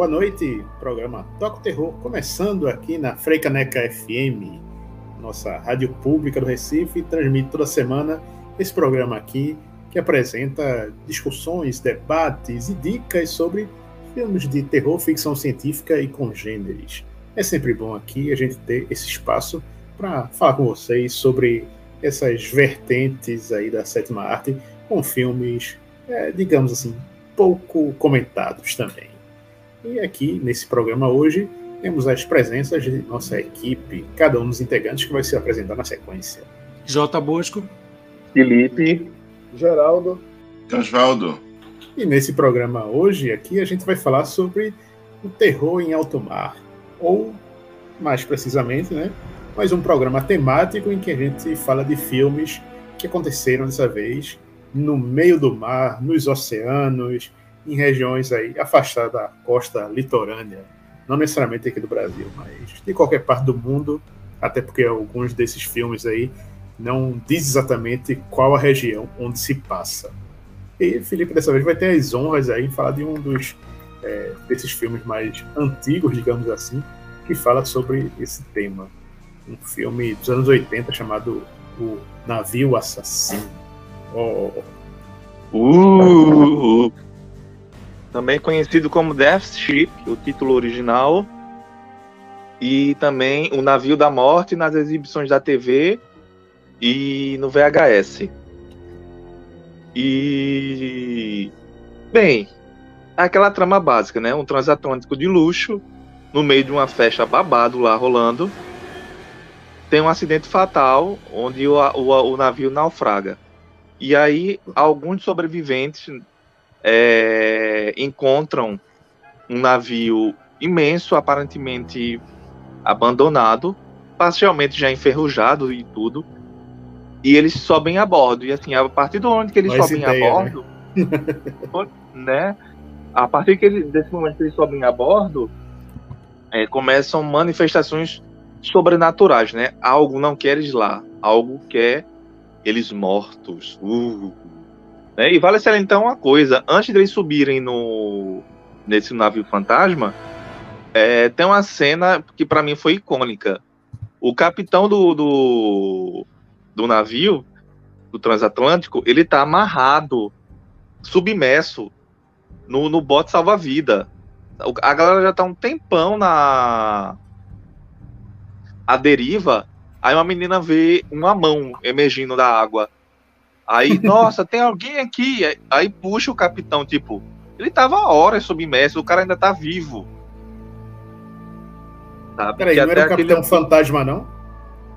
Boa noite, programa Toca Terror, começando aqui na Freicaneca FM, nossa rádio pública do Recife, transmite toda semana esse programa aqui que apresenta discussões, debates e dicas sobre filmes de terror, ficção científica e congêneres. É sempre bom aqui a gente ter esse espaço para falar com vocês sobre essas vertentes aí da sétima arte, com filmes, é, digamos assim, pouco comentados também. E aqui nesse programa hoje temos as presenças de nossa equipe, cada um dos integrantes que vai se apresentar na sequência. J. Bosco, Felipe, Geraldo, Osvaldo. E nesse programa hoje aqui a gente vai falar sobre o terror em alto mar, ou mais precisamente, né, mais um programa temático em que a gente fala de filmes que aconteceram dessa vez no meio do mar, nos oceanos, em regiões aí afastadas da costa litorânea, não necessariamente aqui do Brasil, mas de qualquer parte do mundo, até porque alguns desses filmes aí não diz exatamente qual a região onde se passa. E Felipe dessa vez vai ter as honras aí em falar de um dos é, desses filmes mais antigos, digamos assim, que fala sobre esse tema. Um filme dos anos 80 chamado O Navio Assassino. Oh, Uh, também conhecido como Death Ship, o título original, e também O Navio da Morte nas exibições da TV e no VHS. E bem, aquela trama básica, né? Um transatlântico de luxo no meio de uma festa babado lá rolando. Tem um acidente fatal onde o, o, o navio naufraga. E aí, alguns sobreviventes é, encontram um navio imenso, aparentemente abandonado, parcialmente já enferrujado e tudo. E eles sobem a bordo. E assim, a partir do momento que eles sobem ideia, a bordo, né? A partir que eles, desse momento que eles sobem a bordo, é, começam manifestações sobrenaturais, né? Algo não quer eles lá, algo quer eles mortos. Uh. Né? E vale salientar então uma coisa: antes deles subirem no nesse navio fantasma, é, tem uma cena que para mim foi icônica. O capitão do, do, do navio, do transatlântico, ele tá amarrado, submerso no, no bote salva-vida. A galera já tá um tempão na a deriva. Aí uma menina vê uma mão emergindo da água. Aí, nossa, tem alguém aqui. Aí- Aí puxa o capitão, tipo, ele tava horas submerso, o cara ainda tá vivo. Sabe? Peraí, não era o até aquele- Capitão Fantasma, não?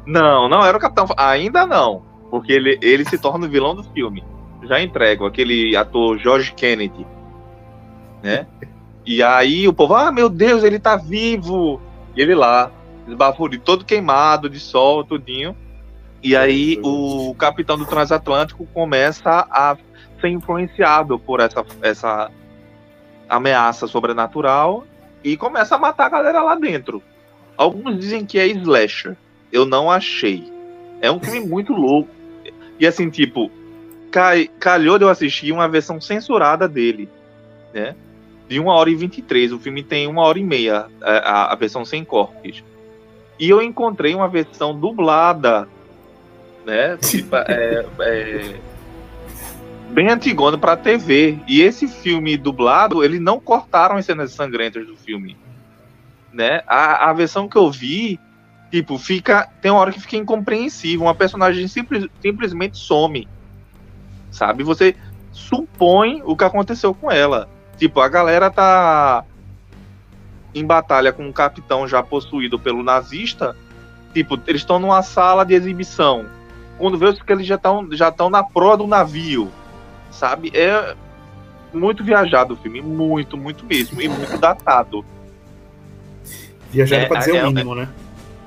Não, não era o capitão. Ainda não. Porque ele, ele se torna o vilão do filme. Já entrego, aquele ator George Kennedy. Né? E aí o povo, ah, meu Deus, ele tá vivo. E ele lá, esbaforido, todo queimado de sol, tudinho. E aí o capitão do transatlântico começa a ser influenciado por essa, essa ameaça sobrenatural e começa a matar a galera lá dentro. Alguns dizem que é slasher. Eu não achei. É um filme muito louco. E assim, tipo, cai, calhou de eu assistir uma versão censurada dele, né? De 1 hora e 23. O filme tem uma hora e meia, a, a- a versão sem cortes. E eu encontrei uma versão dublada, né? Tipo, é, é, bem antigona pra TV. E esse filme dublado, eles não cortaram as cenas sangrentas do filme. Né? A, a versão que eu vi, tipo, fica. Tem uma hora que fica incompreensível. Uma personagem simples, simplesmente some. Sabe? Você supõe o que aconteceu com ela. Tipo, a galera tá em batalha com um capitão já possuído pelo nazista. Tipo, eles estão numa sala de exibição. Quando vê que eles já estão já estão na proa do navio. Sabe? É muito viajado o filme, muito, muito mesmo, e muito datado. Viajado é, pra dizer é, o mínimo, né?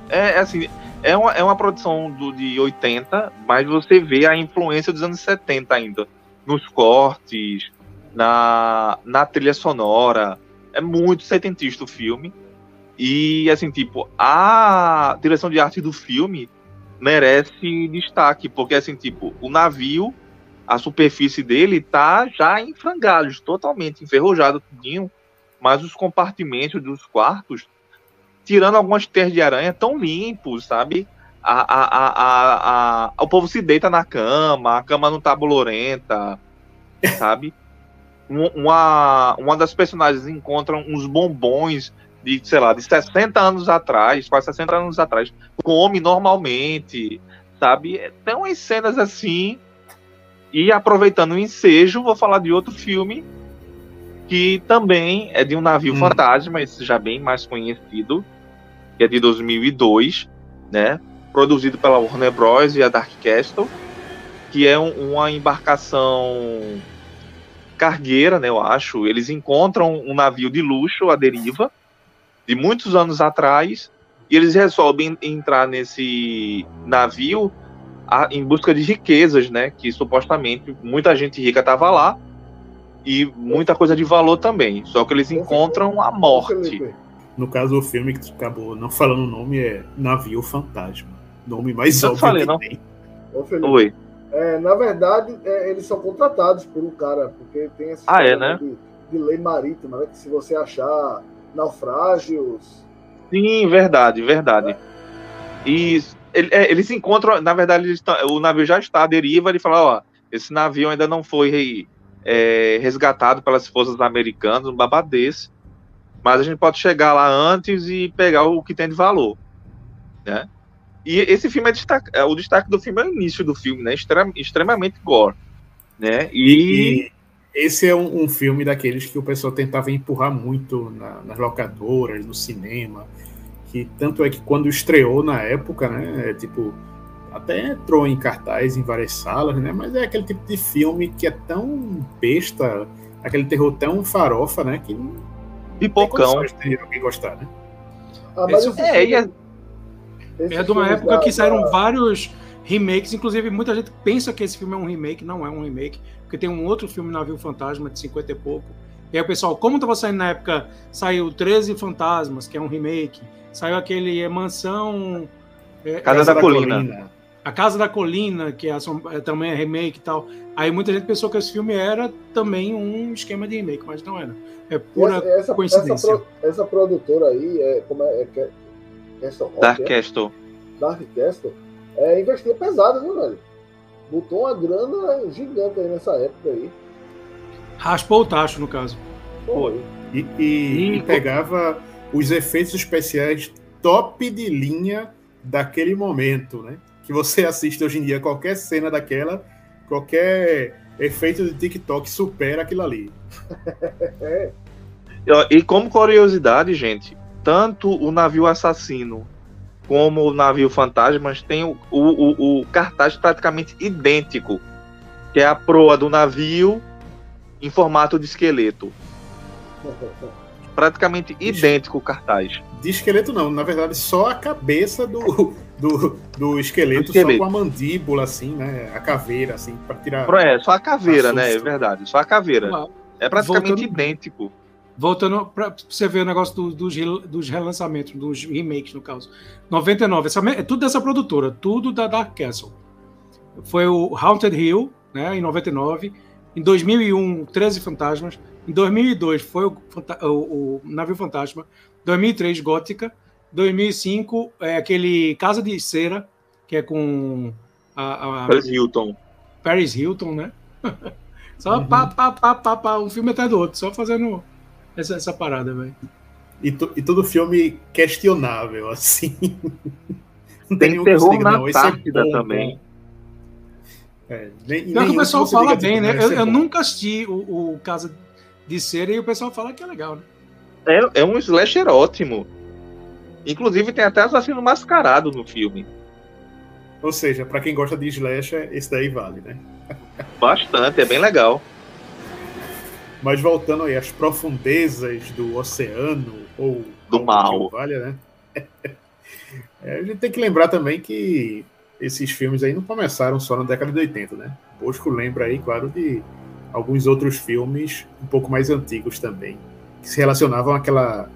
É, é assim, é uma, é uma produção do, de 80, mas você vê a influência dos anos 70 ainda. Nos cortes, na, na trilha sonora. É muito setentista o filme. E, assim, tipo, a direção de arte do filme merece destaque, porque, assim, tipo, o navio, a superfície dele tá já em frangalhos, totalmente enferrujado, tudinho, mas os compartimentos dos quartos tirando algumas terras de aranha tão limpos, sabe? A, a, a, a, o povo se deita na cama, a cama não tá bolorenta, sabe? Uma, uma das personagens encontra uns bombons de, sei lá, de 60 anos atrás, quase 60 anos atrás, come normalmente, sabe? Tem umas cenas assim. E aproveitando o ensejo, vou falar de outro filme que também é de um navio hum. fantasma, esse já bem mais conhecido, que é de 2002, né? Produzido pela Warner Bros. e a Dark Castle, que é um, uma embarcação cargueira, né? Eu acho. Eles encontram um navio de luxo à deriva de muitos anos atrás e eles resolvem entrar nesse navio a, em busca de riquezas, né? Que supostamente muita gente rica estava lá e muita coisa de valor também. Só que eles encontram a morte. No caso, o filme que acabou não falando o nome é Navio Fantasma. Nome mais eu óbvio falei, que não? tem. Ô, Felipe, Oi. é, na verdade, é, eles são contratados por um cara, porque tem essa Ah, é, né? de, de lei marítima, né? Que se você achar naufrágios. Sim, verdade, verdade. E ele- é, eles encontram, na verdade, eles tão- o navio já está à deriva. Ele fala: ó, esse navio ainda não foi é, resgatado pelas forças americanas, um babado desse. Mas a gente pode chegar lá antes e pegar o que tem de valor, né? E esse filme é, destaque, é, o destaque do filme é o início do filme, né? Extrem- extremamente gore, né? E, E esse é um, um filme daqueles que o pessoal tentava empurrar muito na- nas locadoras, no cinema. Que tanto é que quando estreou na época, né? é, tipo, até entrou em cartaz em várias salas, né? Mas é aquele tipo de filme que é tão besta, aquele terror tão farofa, né? Que tem pipocão. de alguém gostar, né? Ah, mas Esse- É, e é- esse É de uma época da- que saíram da- vários remakes, inclusive muita gente pensa que esse filme é um remake, não é um remake, porque tem um outro filme Navio Fantasma de 50 e pouco. E aí o pessoal, como estava saindo na época, saiu 13 Fantasmas, que é um remake, saiu aquele é, Mansão. é, Casa da Colina. A Casa da Colina, que é, é também é remake e tal. Aí muita gente pensou que esse filme era também um esquema de remake, mas não era. É pura essa, essa, coincidência. essa, pro- essa produtora aí, é, como é, é, é Castle Rock, Dark é? Castle. Dark Castle, é, investia pesado, viu, velho? Botou uma grana gigante aí nessa época aí. Raspou o tacho, no caso. Foi. E, e- e pegava os efeitos especiais top de linha daquele momento, né? Que você assiste hoje em dia, qualquer cena daquela, qualquer efeito de TikTok supera aquilo ali. É, E como curiosidade, gente, tanto o navio assassino como o navio fantasmas tem o, o, o- o cartaz praticamente idêntico, que é a proa do navio em formato de esqueleto. Praticamente idêntico o cartaz. De esqueleto não, na verdade só a cabeça do, do, do esqueleto, Do esqueleto. só com a mandíbula, assim, né? A caveira, assim, para tirar. É, só a caveira, né? É verdade. Só a caveira. É praticamente Voltando- idêntico. Voltando para você ver o negócio do- dos, dos relançamentos, dos remakes, no caso. 99, essa, é tudo dessa produtora, tudo da Dark Castle. Foi o Haunted Hill, né, em 99. Em 2001, 13 Fantasmas. Em 2002 foi o, o- o Navio Fantasma. 2003, Gótica. 2005, é aquele Casa de Cera, que é com a, a Paris Hilton. Paris Hilton, né? Só Uhum. pá, pá, pá, pá, pá, um filme atrás do outro, só fazendo essa, essa parada, velho. E, to- e todo filme questionável, assim. Não Tem nenhum que terror diga, na não, esse é bom, também. É, nem, Pior que o pessoal fala diga, bem, tipo, né? não, Eu, é eu nunca assisti o, o Casa de Cera e o pessoal fala que é legal, né? É, é um slasher ótimo. Inclusive tem até assassino mascarado no filme. Ou seja, pra quem gosta de slasher, esse daí vale, né? Bastante, é bem legal. Mas voltando aí às profundezas do oceano ou do mal, vale, né? É, a gente tem que lembrar também que esses filmes aí não começaram só na década de 80, né? Bosco lembra aí, claro, de alguns outros filmes um pouco mais antigos também, que se relacionavam àquela,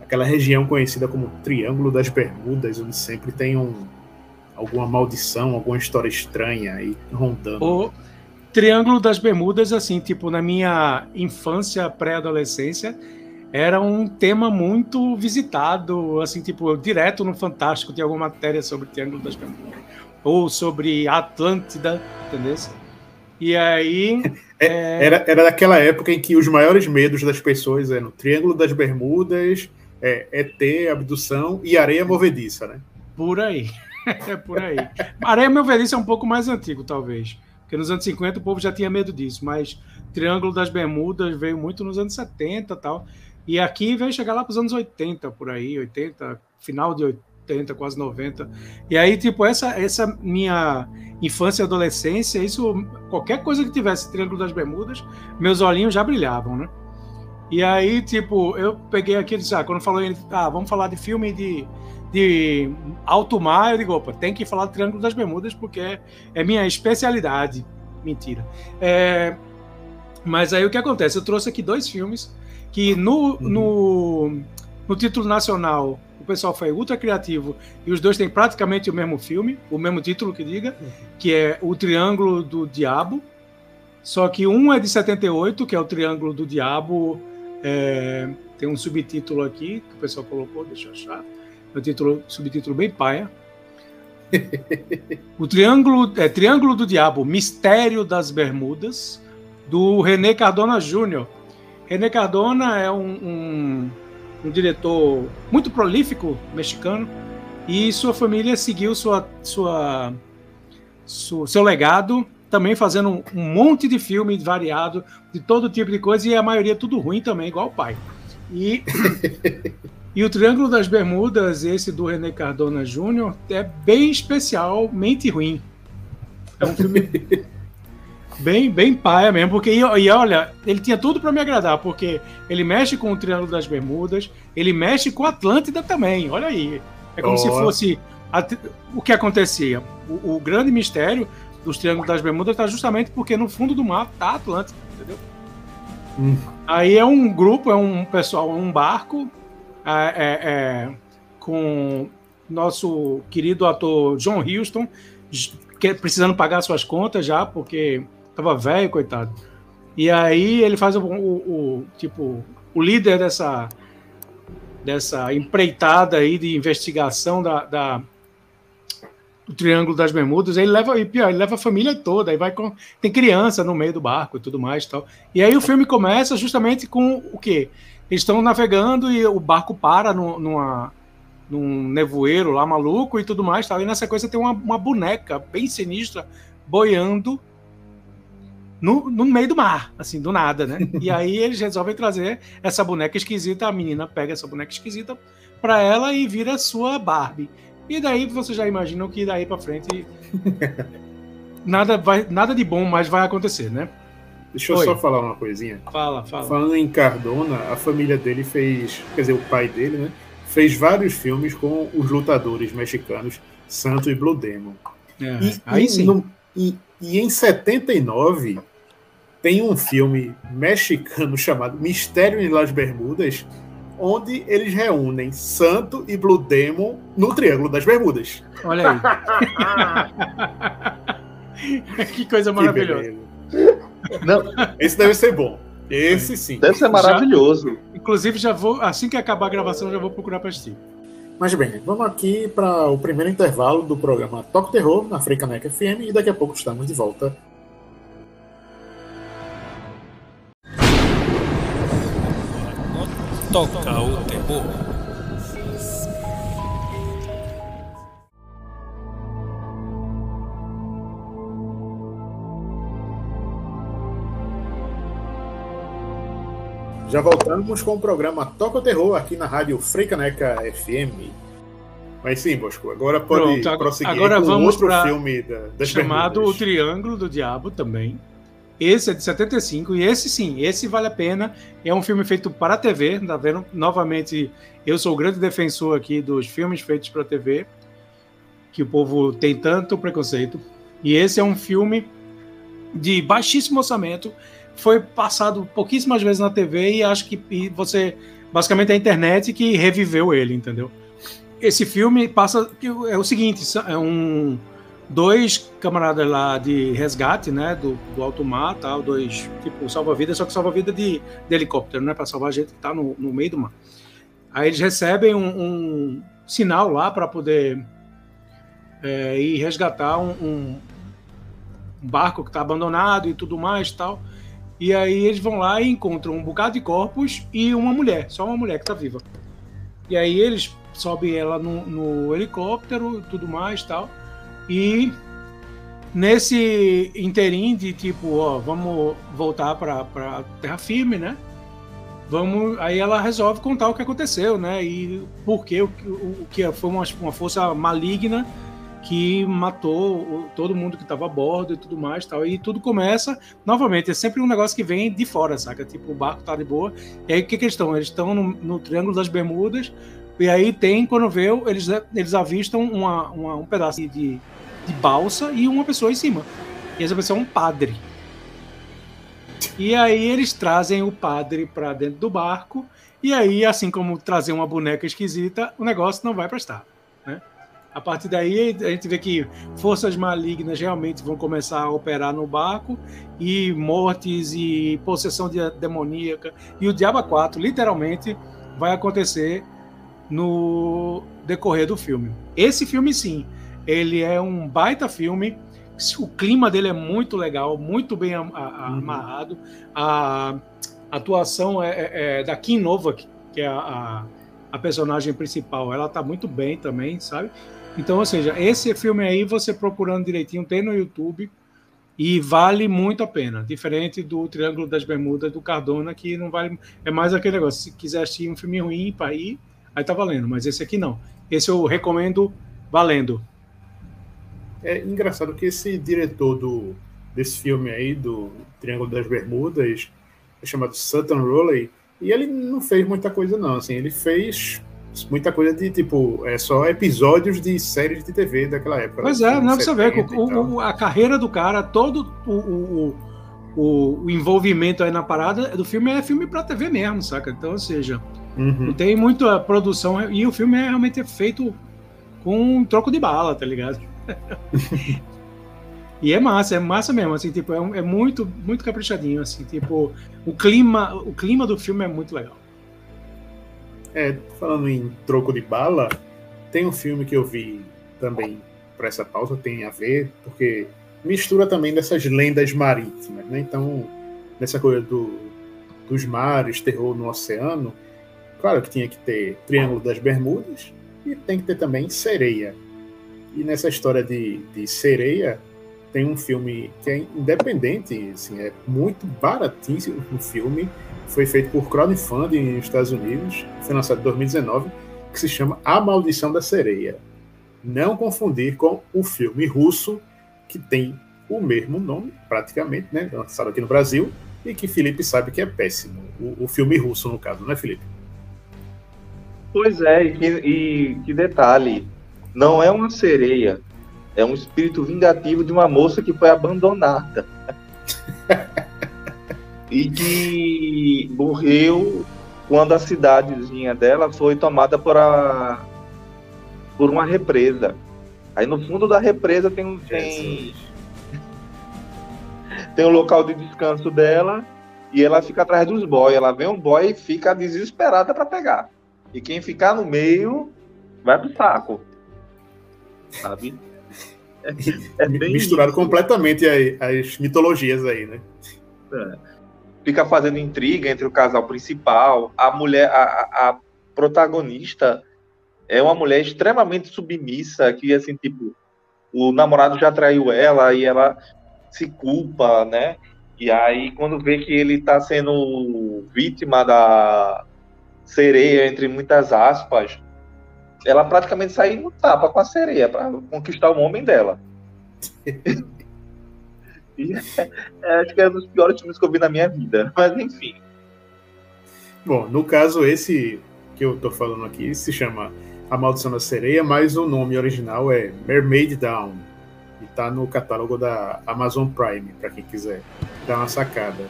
àquela região conhecida como Triângulo das Bermudas, onde sempre tem um, alguma maldição, alguma história estranha aí rondando. Triângulo das Bermudas, assim, tipo, na minha infância, pré-adolescência, era um tema muito visitado, assim, tipo, direto no Fantástico tem alguma matéria sobre Triângulo das Bermudas. Ou sobre Atlântida, entendeu? E aí. É, é... Era, era daquela época em que os maiores medos das pessoas eram Triângulo das Bermudas, é, ET, abdução e areia movediça, né? Por aí. é por aí. Areia movediça é um pouco mais antigo, talvez. Porque nos anos 50 o povo já tinha medo disso, mas Triângulo das Bermudas veio muito nos anos 70 e tal. E aqui veio chegar lá para os anos 80, por aí, 80, final de 80, quase 90. E aí, tipo, essa, essa minha infância e adolescência, isso, qualquer coisa que tivesse Triângulo das Bermudas, meus olhinhos já brilhavam, né? E aí, tipo, eu peguei aqui e disse, ah, quando falou, ah, vamos falar de filme de, de alto mar, eu digo, opa, tem que falar do Triângulo das Bermudas porque é, é minha especialidade. Mentira. É, mas aí o que acontece? Eu trouxe aqui dois filmes que no, uhum. no, no título nacional o pessoal foi ultra criativo e os dois têm praticamente o mesmo filme, o mesmo título que diga, uhum. que é O Triângulo do Diabo. Só que um é de 78, que é o Triângulo do Diabo. É, tem um subtítulo aqui que o pessoal colocou, deixa eu achar. É um título, subtítulo bem paia. o Triângulo, é, Triângulo do Diabo, Mistério das Bermudas, do René Cardona Júnior. René Cardona é um, um, um, diretor muito prolífico mexicano e sua família seguiu sua, sua, sua seu legado também fazendo um, um, monte de filme variado de todo tipo de coisa e a maioria tudo ruim também igual o pai e e o Triângulo das Bermudas esse do René Cardona Júnior é bem especialmente ruim é um filme Bem, bem paia mesmo, porque e, e olha, ele tinha tudo para me agradar, porque ele mexe com o Triângulo das Bermudas, ele mexe com a Atlântida também, olha aí. É como oh. se fosse a, o que acontecia. O, o, grande mistério dos Triângulos das Bermudas está justamente porque no fundo do mar tá a Atlântida, entendeu? Hum. Aí é um grupo, é um pessoal, um barco é, é, é, com nosso querido ator John Huston, que, precisando pagar suas contas já, porque Tava velho, coitado. E aí ele faz o, o, o, tipo o líder dessa dessa empreitada aí de investigação da, da do Triângulo das Bermudas, ele leva e pior, ele leva a família toda, aí vai com tem criança no meio do barco e tudo mais, e tal. E aí o filme começa justamente com o quê? Eles estão navegando e o barco para no, numa num nevoeiro lá maluco e tudo mais, tal. E na sequência tem uma, uma boneca bem sinistra boiando no, no meio do mar, assim, do nada, né? E aí eles resolvem trazer essa boneca esquisita, a menina pega essa boneca esquisita para ela e vira sua Barbie. E daí você já imagina que daí para frente nada vai nada de bom mais vai acontecer, né? Deixa eu Oi. só falar uma coisinha. Fala, fala. Falando em Cardona, a família dele fez, quer dizer, o pai dele, né? Fez vários filmes com os lutadores mexicanos Santo e Blue Demon. É, e, aí e, sim. No, e, e em 79 tem um filme mexicano chamado Mistério em Las Bermudas, onde eles reúnem Santo e Blue Demon no Triângulo das Bermudas. Olha aí. que coisa maravilhosa. Não, esse deve ser bom. Esse sim. Deve ser maravilhoso. Já, inclusive, já vou, assim que acabar a gravação, já vou procurar para assistir. Mas bem, vamos aqui para o primeiro intervalo do programa Toque Terror na Frecanec FM e daqui a pouco estamos de volta. Toca o terror. Já voltamos com o programa Toca o Terror aqui na rádio Freicaneca FM. Mas sim, Bosco, agora pode Pronto, prosseguir agora com vamos outro filme da, chamado O Triângulo do Diabo também. Esse é de 75 e esse sim, esse vale a pena. É um filme feito para a TV, tá vendo? Novamente, eu sou o grande defensor aqui dos filmes feitos para a TV, que o povo tem tanto preconceito. E esse é um filme de baixíssimo orçamento, foi passado pouquíssimas vezes na TV e acho que você basicamente é a internet que reviveu ele, entendeu? Esse filme passa é o seguinte, é um dois camaradas lá de resgate, né, do, do alto mar, tal, dois, tipo, salva-vida, só que salva-vida de, de, helicóptero, né, para salvar a gente que tá no, no meio do mar. Aí eles recebem um, um sinal lá para poder é, ir resgatar um, um, barco que está abandonado e tudo mais tal. E aí eles vão lá e encontram um bocado de corpos e uma mulher, só uma mulher que está viva. E aí eles sobem ela no, no helicóptero tudo mais tal. E nesse interim de tipo, ó, vamos voltar para terra firme, né? Vamos, aí ela resolve contar o que aconteceu, né? E por que o, o, que foi uma, uma força maligna que matou todo mundo que estava a bordo e tudo mais tal. E tudo começa, novamente, é sempre um negócio que vem de fora, saca? Tipo, o barco tá de boa. E aí o que, que eles estão? Eles estão no, no Triângulo das Bermudas. E aí tem, quando vê, eles, eles avistam uma, uma, um pedaço de, de balsa e uma pessoa em cima. E essa pessoa é um padre. E aí eles trazem o padre para dentro do barco. E aí, assim como trazer uma boneca esquisita, o negócio não vai prestar. Né? A partir daí, a gente vê que forças malignas realmente vão começar a operar no barco, e mortes e possessão de demoníaca, e o Diabo 4, literalmente, vai acontecer no decorrer do filme. Esse filme, sim, ele é um baita filme. O clima dele é muito legal, muito bem uhum. amarrado. A atuação é, é, é da Kim Novak, que é a, a, a, personagem principal. Ela tá muito bem também, sabe? Então, ou seja, esse filme aí, você procurando direitinho, tem no YouTube e vale muito a pena. Diferente do Triângulo das Bermudas do Cardona, que não vale. É mais aquele negócio. Se quiser assistir um filme ruim para ir, aí tá valendo. Mas esse aqui não. Esse eu recomendo valendo. É engraçado que esse diretor do, desse filme aí, do Triângulo das Bermudas, é chamado Sutton Rowley, e ele não fez muita coisa não, assim, ele fez muita coisa de, tipo, é só episódios de séries de TV daquela época. Pois é, não é pra você ver, o, o, a carreira do cara, todo o, o, o, envolvimento aí na parada do filme é filme pra TV mesmo, saca? Então, ou seja, uhum. não tem muita produção, e o filme é realmente feito com um troco de bala, tá ligado? e é massa, é massa mesmo, assim, tipo, é, é, muito, muito caprichadinho, assim, tipo, o clima, o clima do filme é muito legal. É, falando em troco de bala, tem um filme que eu vi também para essa pauta, tem a ver, porque mistura também dessas lendas marítimas, né? Então, nessa coisa do, dos mares, terror no oceano, claro que tinha que ter Triângulo das Bermudas e tem que ter também Sereia, e nessa história de, de sereia, tem um filme que é independente, assim, é muito baratíssimo o filme. Foi feito por crowdfunding nos Estados Unidos, foi lançado em 2019, que se chama A Maldição da Sereia. Não confundir com o filme russo, que tem o mesmo nome, praticamente, né? Lançado aqui no Brasil, e que Felipe sabe que é péssimo. O, o filme russo, no caso, não é, Felipe? Pois é, e que, e que detalhe, não é uma sereia, é um espírito vingativo de uma moça que foi abandonada. e que morreu quando a cidadezinha dela foi tomada por, a, por uma represa. Aí no fundo da represa tem um tem, tem um local de descanso dela e ela fica atrás dos boys. Ela vê um boy e fica desesperada para pegar. E quem ficar no meio vai pro saco sabe? É, é Misturado isso. completamente as mitologias aí, né? É. Fica fazendo intriga entre o casal principal, a mulher, a, a protagonista é uma mulher extremamente submissa, que assim, tipo, o namorado já traiu ela e ela se culpa, né? E aí, quando vê que ele tá sendo vítima da sereia, entre muitas aspas, ela praticamente sai no tapa com a sereia para conquistar o homem dela. E, é, acho que é um dos piores filmes que eu vi na minha vida. Mas enfim. Bom, no caso, esse que eu tô falando aqui se chama A Maldição da Sereia, mas o nome original é Mermaid Down. E tá no catálogo da Amazon Prime, para quem quiser dar uma sacada.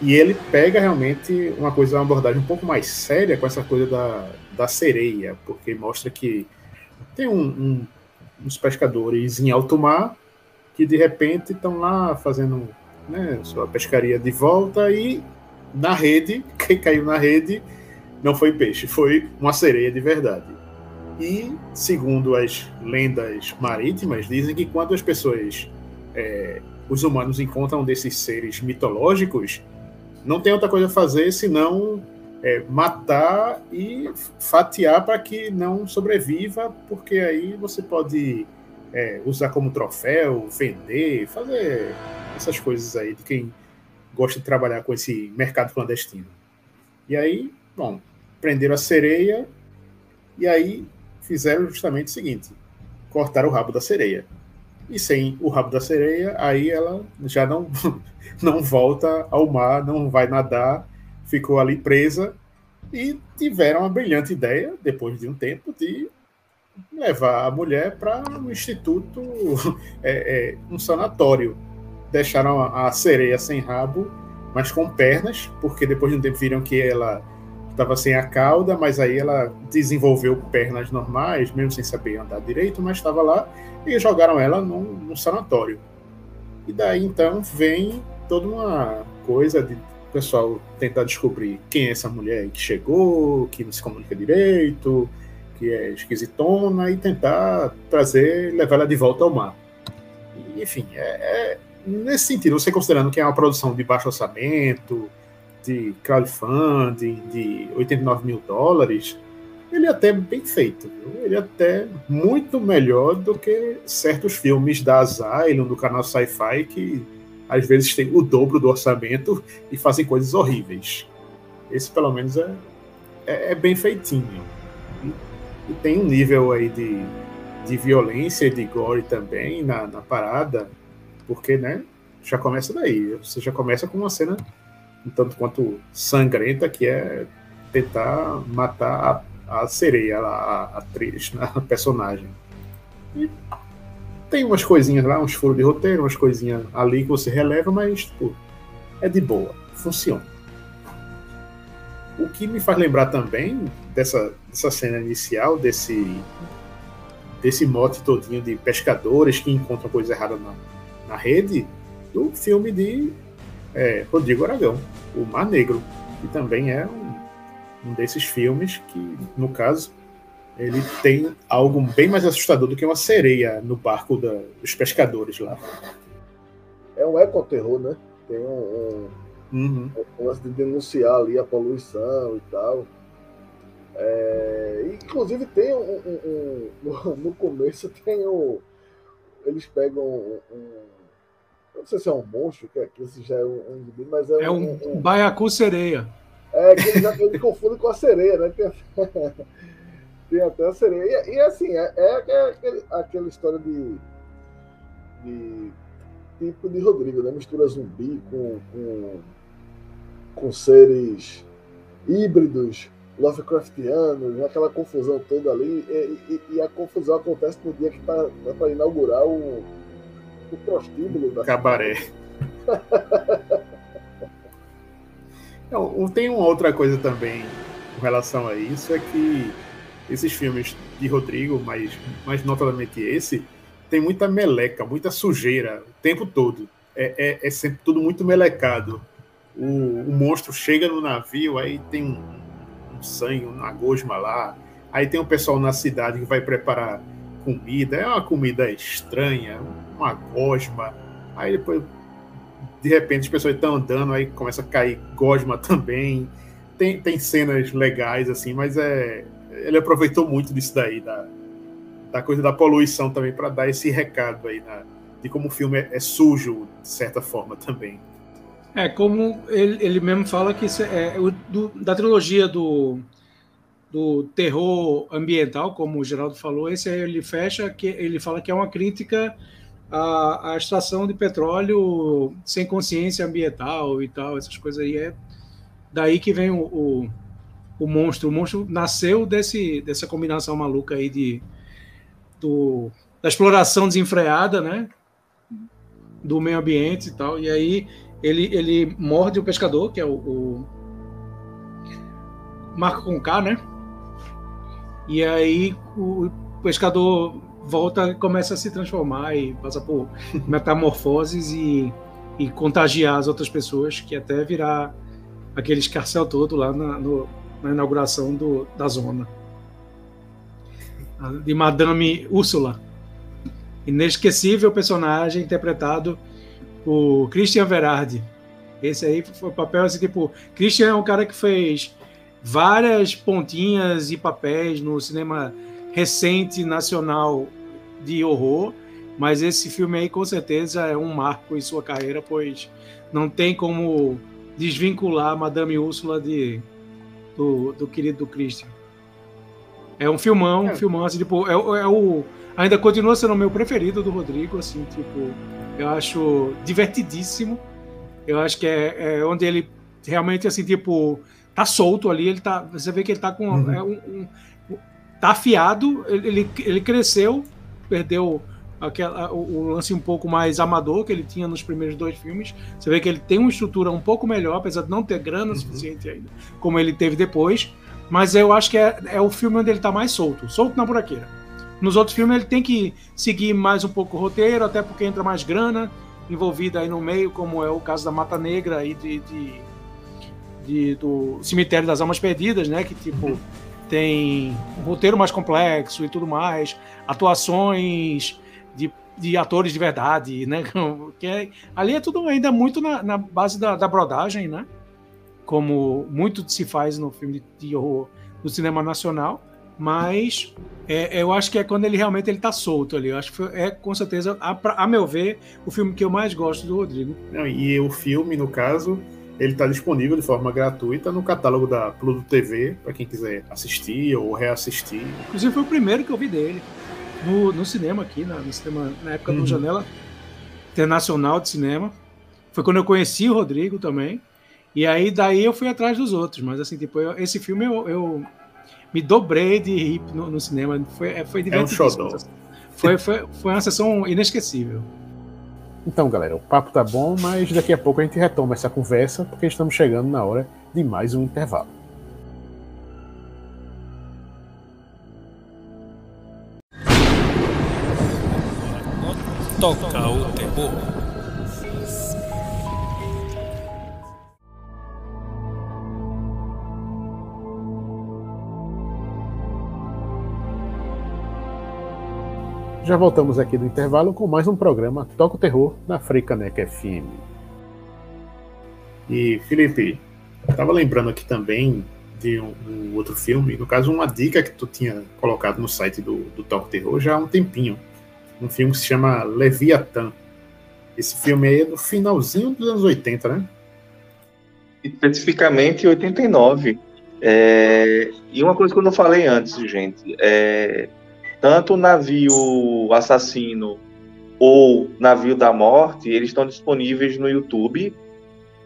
E ele pega realmente uma coisa, uma abordagem um pouco mais séria com essa coisa da, da sereia, porque mostra que tem um, um, uns pescadores em alto mar que de repente estão lá fazendo né, sua pescaria de volta e na rede, quem caiu na rede não foi peixe, foi uma sereia de verdade. E, segundo as lendas marítimas, dizem que quando as pessoas, é, os humanos encontram desses seres mitológicos, não tem outra coisa a fazer senão é, matar e fatiar para que não sobreviva, porque aí você pode é, usar como troféu, vender, fazer essas coisas aí de quem gosta de trabalhar com esse mercado clandestino. E aí, bom, prenderam a sereia e aí fizeram justamente o seguinte: cortaram o rabo da sereia. E sem o rabo da sereia, aí ela já não, não volta ao mar, não vai nadar, ficou ali presa e tiveram a brilhante ideia, depois de um tempo, de levar a mulher para um instituto, é, é, um sanatório. Deixaram a, sereia sem rabo, mas com pernas, porque depois de um tempo viram que ela estava sem a cauda, mas aí ela desenvolveu pernas normais, mesmo sem saber andar direito, mas estava lá e jogaram ela num, num, sanatório. E daí então vem toda uma coisa de pessoal tentar descobrir quem é essa mulher que chegou, que não se comunica direito, que é esquisitona, e tentar trazer, levar ela de volta ao mar. E, enfim, é, é, nesse sentido, você considerando que é uma produção de baixo orçamento, de crowdfunding de 89 mil dólares, ele é até bem feito. Viu? Ele é até muito melhor do que certos filmes da Asylum, do canal Sci-Fi, que às vezes têm o dobro do orçamento e fazem coisas horríveis. Esse, pelo menos, é, é, é bem feitinho. E, e, tem um nível aí de, de violência e de gore também na, na parada, porque, né, já começa daí. Você já começa com uma cena um tanto quanto sangrenta, que é tentar matar a, a sereia, a, a atriz, né, a personagem. E tem umas coisinhas lá, uns furos de roteiro, umas coisinhas ali que você releva, mas tipo, é de boa, funciona. O que me faz lembrar também dessa, dessa cena inicial, desse, desse mote todinho de pescadores que encontram coisa errada na, na rede, do filme de é, Rodrigo Aragão, O Mar Negro, que também é um, um desses filmes que, no caso, ele tem algo bem mais assustador do que uma sereia no barco da, dos pescadores lá. É um ecoterror, né? Tem um, um, uhum. um lance de denunciar ali a poluição e tal. É, inclusive tem um, um, um, no começo tem um eles pegam um, não sei se é um monstro, que, é, que esse já é um, um mas é, é um, um, um baiacu sereia. É, que eles, eles confundem com a sereia, né? Tem, até a sereia. E, e assim, é, é, é aquele, aquela história de, de tipo de Rodrigo, né? Mistura zumbi com, com, com seres híbridos, Lovecraftianos, né? aquela confusão toda ali. E, e, e, a confusão acontece no dia que está tá para inaugurar o o prostíbulo da Cabaré. Não, tem uma outra coisa também com relação a isso, é que esses filmes de Rodrigo, mas mais notadamente esse, tem muita meleca, muita sujeira o tempo todo. É, é, é sempre tudo muito melecado. O, o, monstro chega no navio, aí tem um, um sangue, uma gosma lá. Aí tem o um pessoal na cidade que vai preparar comida. É uma comida estranha, uma gosma. Aí depois, de repente, as pessoas estão andando, aí começa a cair gosma também. Tem, tem cenas legais, assim, mas é, ele aproveitou muito disso daí, da, da coisa da poluição também, para dar esse recado aí na, de como o filme é, é, sujo, de certa forma, também. É, como ele, ele mesmo fala que é, é, o, do, da trilogia do, do terror ambiental, como o Geraldo falou, esse aí ele fecha, que ele fala que é uma crítica a, a, extração de petróleo sem consciência ambiental e tal, essas coisas aí. É daí que vem o, o, o monstro. O monstro nasceu desse, dessa combinação maluca aí de, do, da exploração desenfreada, né? Do meio ambiente e tal. E aí ele, ele morde o pescador, que é o, o Marco com K, né? E aí o pescador volta começa a se transformar e passa por metamorfoses e, e contagiar as outras pessoas, que até virar aquele escarcel todo lá na, no, na inauguração do, da zona. De Madame Úrsula. Inesquecível personagem interpretado por Christian Verardi. Esse aí foi o papel assim, tipo. Christian é um cara que fez várias pontinhas e papéis no cinema recente nacional de horror, mas esse filme aí com certeza é um marco em sua carreira, pois não tem como desvincular Madame Úrsula de, do, do querido Christian. É um filmão, é. filmão assim, tipo, é, é, o ainda continua sendo o meu preferido do Rodrigo, assim, tipo, eu acho divertidíssimo. Eu acho que é, é onde ele realmente assim, tipo, tá solto ali, ele tá, você vê que ele tá com uhum. é um, um, tá afiado, ele, ele cresceu perdeu aquela, o, o, lance um pouco mais amador que ele tinha nos primeiros dois filmes. Você vê que ele tem uma estrutura um pouco melhor, apesar de não ter grana uhum. suficiente ainda, como ele teve depois. Mas eu acho que é, é o filme onde ele está mais solto, solto na buraqueira. Nos outros filmes ele tem que seguir mais um pouco o roteiro, até porque entra mais grana envolvida aí no meio, como é o caso da Mata Negra e de, de, de do Cemitério das Almas Perdidas, né? Que tipo uhum tem um roteiro mais complexo e tudo mais, atuações de, atores de verdade, né? É, ali é tudo ainda muito na, na base da, da, brodagem, né? Como muito se faz no filme de, de horror do cinema nacional, mas é, eu acho que é quando ele realmente ele tá solto ali. Eu acho que é com certeza, a, a meu ver, o filme que eu mais gosto do Rodrigo. E o filme, no caso, ele está disponível de forma gratuita no catálogo da Pluto TV, para quem quiser assistir ou reassistir. Inclusive foi o primeiro que eu vi dele no, no cinema aqui, na, no cinema, na época uhum. do Janela Internacional de Cinema. Foi quando eu conheci o Rodrigo também. E aí daí eu fui atrás dos outros, mas assim, tipo, eu, esse filme eu, eu, me dobrei de rir no, no cinema. Foi, é, foi divertido. É um foi, foi, foi uma sessão inesquecível. Então, galera, o papo tá bom, mas daqui a pouco a gente retoma essa conversa, porque estamos chegando na hora de mais um intervalo. Toca o terror. Já voltamos aqui do intervalo com mais um programa Toca o Terror na Freicaneca FM. E Felipe, estava lembrando aqui também de um, um, outro filme, no caso uma dica que tu tinha colocado no site do, do Toca Terror já há um tempinho. Um filme que se chama Leviatã. Esse filme aí é do finalzinho dos anos 80, né? Especificamente 89. É... E uma coisa que eu não falei antes, gente, é tanto o navio assassino ou navio da morte, eles estão disponíveis no YouTube.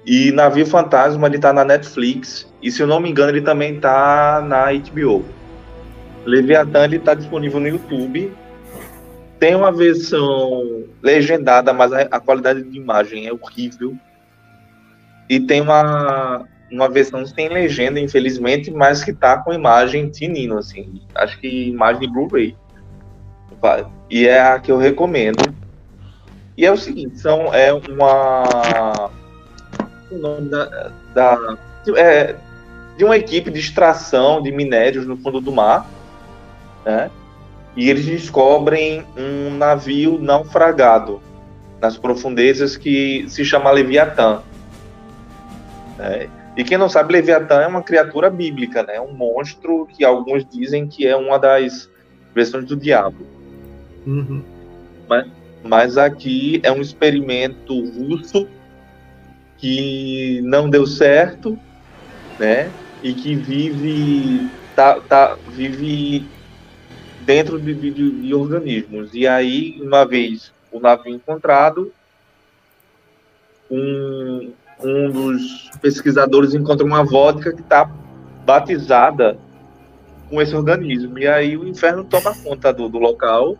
E navio fantasma ele está na Netflix e se eu não me engano ele também está na HBO. Leviathan ele está disponível no YouTube. Tem uma versão legendada, mas a, a qualidade de imagem é horrível. E tem uma uma versão sem legenda, infelizmente, mas que tá com imagem tinino, assim. Acho que imagem Blu-ray. E é a que eu recomendo. E é o seguinte, são é uma o nome da, da é, de uma equipe de extração de minérios no fundo do mar, né? E eles descobrem um navio naufragado nas profundezas que se chama Leviatã. Né? E quem não sabe, Leviatã é uma criatura bíblica, né? Um monstro que alguns dizem que é uma das versões do diabo. Uhum. Mas, mas aqui é um experimento russo que não deu certo, né? E que vive, tá, tá, vive dentro de, de, de organismos. E aí, uma vez o navio encontrado, um, um dos pesquisadores encontra uma vodka que está batizada com esse organismo. E aí o inferno toma conta do, do local.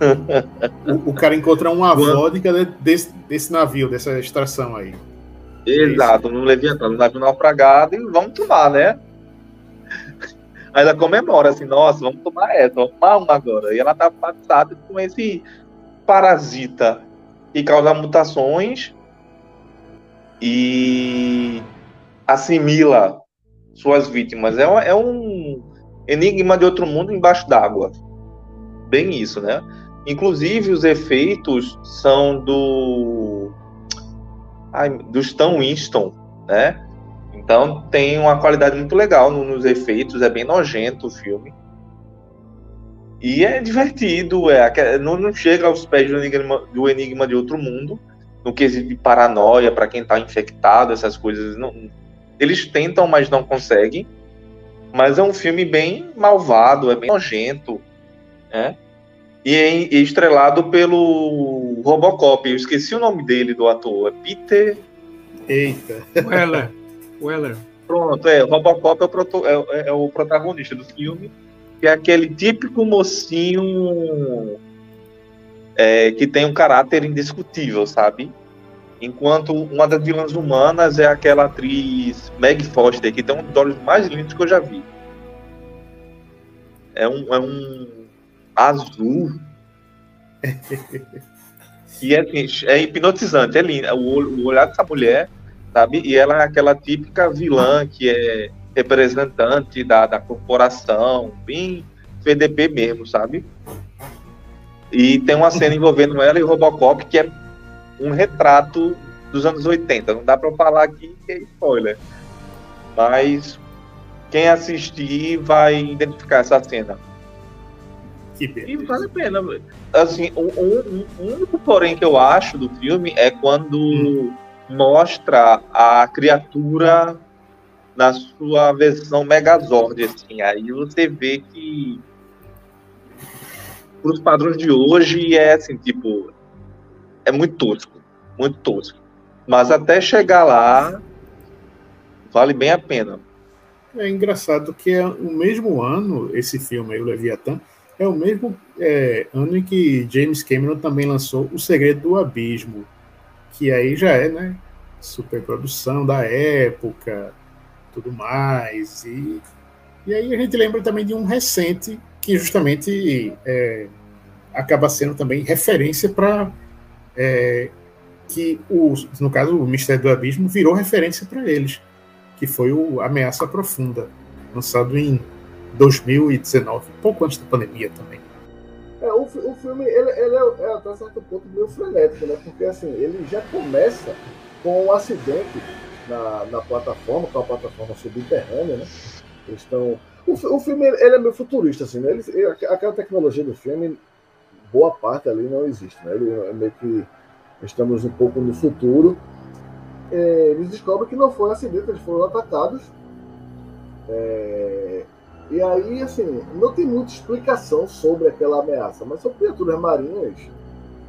o, o, cara encontra uma vodka desse, desse navio, dessa extração aí. Exato, no Leviatã, no navio naufragado, e vamos tomar, né? Aí ela comemora assim, nossa, vamos tomar essa, vamos tomar uma agora. E ela tá batizada com esse parasita que causa mutações e assimila suas vítimas. É, é um enigma de outro mundo embaixo d'água. Bem isso, né? Inclusive, os efeitos são do. Ai, do Stan Winston, né? Então tem uma qualidade muito legal nos efeitos, é bem nojento o filme. E é divertido, é, não, não chega aos pés do enigma, do enigma de outro mundo, no quesito de paranoia para quem está infectado, essas coisas. Não, eles tentam, mas não conseguem. Mas é um filme bem malvado, é bem nojento, né? E é estrelado pelo Robocop. Eu esqueci o nome dele, do ator. É Peter. Eita. Weller. Weller. Pronto, é. Robocop é o, proto, é, é o protagonista do filme. Que é aquele típico mocinho é, que tem um caráter indiscutível, sabe? Enquanto uma das vilãs humanas é aquela atriz Meg Foster, que tem um dos olhos mais lindos que eu já vi. É um, é um azul. e é, assim, é hipnotizante, é lindo. O, o olhar dessa mulher, sabe? E ela é aquela típica vilã que é representante da, da corporação, bem PDP mesmo, sabe? E tem uma cena envolvendo ela e o Robocop que é um retrato dos anos 80. Não dá para falar aqui que é spoiler. Mas quem assistir vai identificar essa cena. E vale a pena. Assim, um, um, um, único porém que eu acho do filme é quando hum. Mostra a criatura na sua versão Megazord, assim. Aí você vê que para os padrões de hoje é assim, tipo, é muito tosco, muito tosco. Mas até chegar lá, vale bem a pena. É engraçado que é o mesmo ano, esse filme aí, o Leviatã, é o mesmo é, ano em que James Cameron também lançou O Segredo do Abismo, que aí já é, né, superprodução da época, tudo mais, e, e aí a gente lembra também de um recente que justamente é, acaba sendo também referência para é, que, o, no caso, o Mistério do Abismo virou referência para eles, que foi o Ameaça Profunda, lançado em 2019, pouco antes da pandemia também. É, o, o filme ele, ele é, é, até certo ponto meio frenético, né? Porque assim, ele já começa com um acidente na, na plataforma, com a plataforma subterrânea, né? Eles estão. O, o filme ele é meio futurista, assim, né? Ele, aquela tecnologia do filme boa parte ali não existe. Né? Ele é meio que estamos um pouco no futuro. É, eles descobrem que não foi um acidente, eles foram atacados. É, e aí, assim, não tem muita explicação sobre aquela ameaça, mas são criaturas marinhas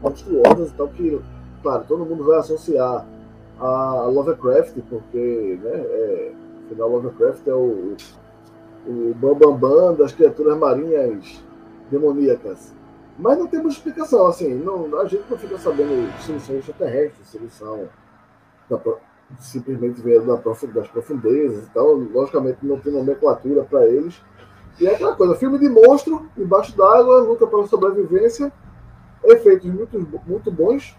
monstruosas e tal, que, claro, todo mundo vai associar a Lovecraft, porque, né, é, afinal, Lovecraft é o, o bambambam bam, bam das criaturas marinhas demoníacas. Mas não temos explicação, assim, não, a gente não fica sabendo se eles são extraterrestres, se eles são da, simplesmente vieram da das profundezas e tal. Logicamente não tem nomenclatura para eles. E é aquela coisa, filme de monstro, embaixo d'água, luta pela sobrevivência, efeitos muito, muito bons.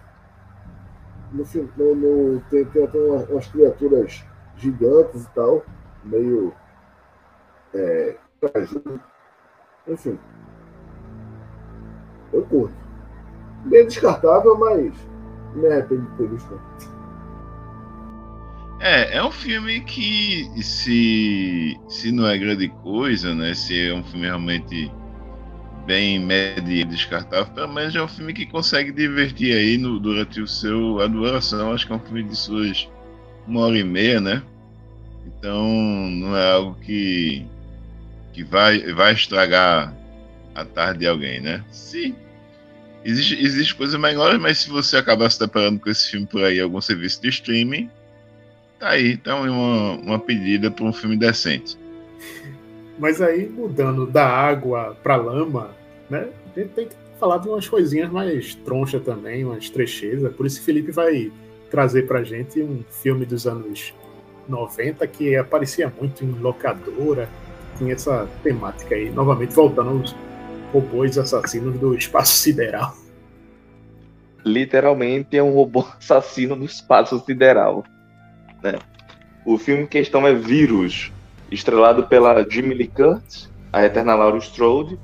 No, no, no tem, tem até umas, umas, criaturas gigantes e tal, meio. É, enfim, eu curto. Bem descartável, mas me arrependo de ter visto. É, é um filme que se, se não é grande coisa, né? Se é um filme realmente bem médio e descartável, pelo menos é um filme que consegue divertir aí no, durante o seu a duração. Acho que é um filme de suas uma hora e meia, né? Então não é algo que que vai vai estragar a tarde de alguém, né? Se Existe, existe coisas melhores, mas se você acabar se deparando com esse filme por aí, algum serviço de streaming, tá aí, tá uma, uma pedida para um filme decente. Mas aí, mudando da água pra lama, né? A gente tem que falar de umas coisinhas mais troncha também, umas trechezas. Por isso, Felipe vai trazer pra gente um filme dos anos 90 que aparecia muito em locadora, tinha essa temática aí. Novamente, voltando aos robôs assassinos do espaço sideral. Literalmente é um robô assassino no espaço sideral. Né? O filme em questão é Vírus, estrelado pela Jimmy Lee Curtis, a eterna Laura Strode.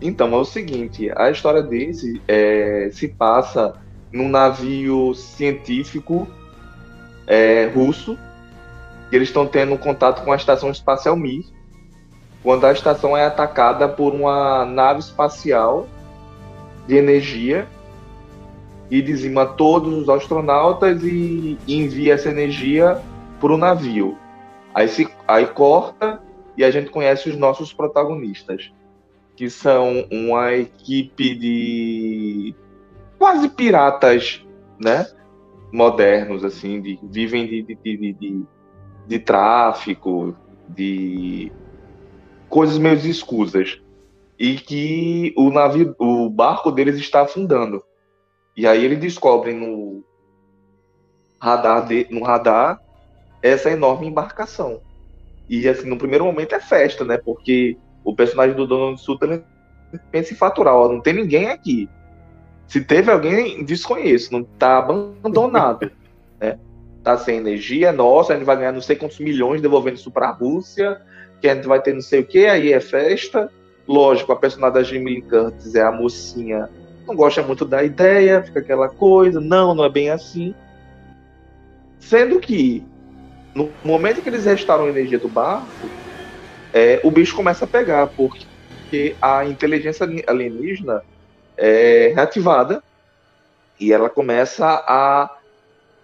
Então, é o seguinte, a história desse é, se passa num navio científico é, russo, que eles estão tendo contato com a estação espacial Mir, quando a estação é atacada por uma nave espacial de energia e dizima todos os astronautas e envia essa energia para o navio. Aí, se, aí corta e a gente conhece os nossos protagonistas, que são uma equipe de quase piratas, né? Modernos, assim, de, vivem de, de, de, de, de tráfico, de coisas meio escusas. E que o navio, o barco deles está afundando. E aí ele descobre no radar, de, no radar essa enorme embarcação. E assim, no primeiro momento é festa, né? Porque o personagem do Donald Sutherland pensa em faturar, ó, não tem ninguém aqui. Se teve alguém, desconheço, não tá abandonado, né? Tá sem energia, é nossa, a gente vai ganhar não sei quantos milhões devolvendo isso para a Rússia, que a gente vai ter não sei o que, aí é festa. Lógico, a personagem da Lee Curtis é a mocinha, não gosta muito da ideia, fica aquela coisa, não, não é bem assim. Sendo que no momento que eles restauram a energia do barco, é, o bicho começa a pegar, porque a inteligência alienígena é reativada e ela começa a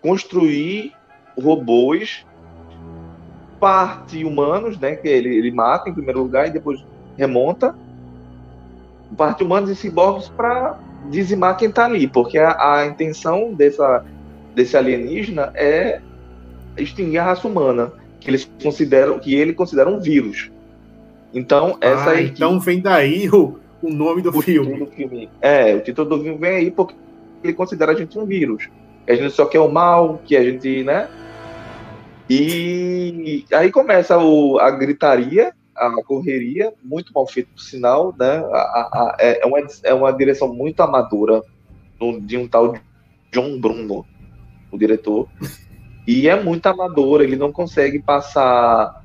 construir robôs parte humanos, né, que ele, ele mata em primeiro lugar e depois remonta, parte humanos e ciborgues para dizimar quem está ali, porque a, a intenção dessa, desse alienígena é extinguir a raça humana, que eles consideram que ele considera um vírus. Então, essa ah, então vem daí o, o nome do o filme. do filme. É, o título do filme vem aí porque ele considera a gente um vírus. A gente só quer o mal, que a gente, né? E aí começa o, a gritaria, a correria, muito mal feito por sinal, né? A, a, é, é, uma, é uma direção muito amadora de um tal John Bruno, o diretor. E é muito amador, ele não consegue passar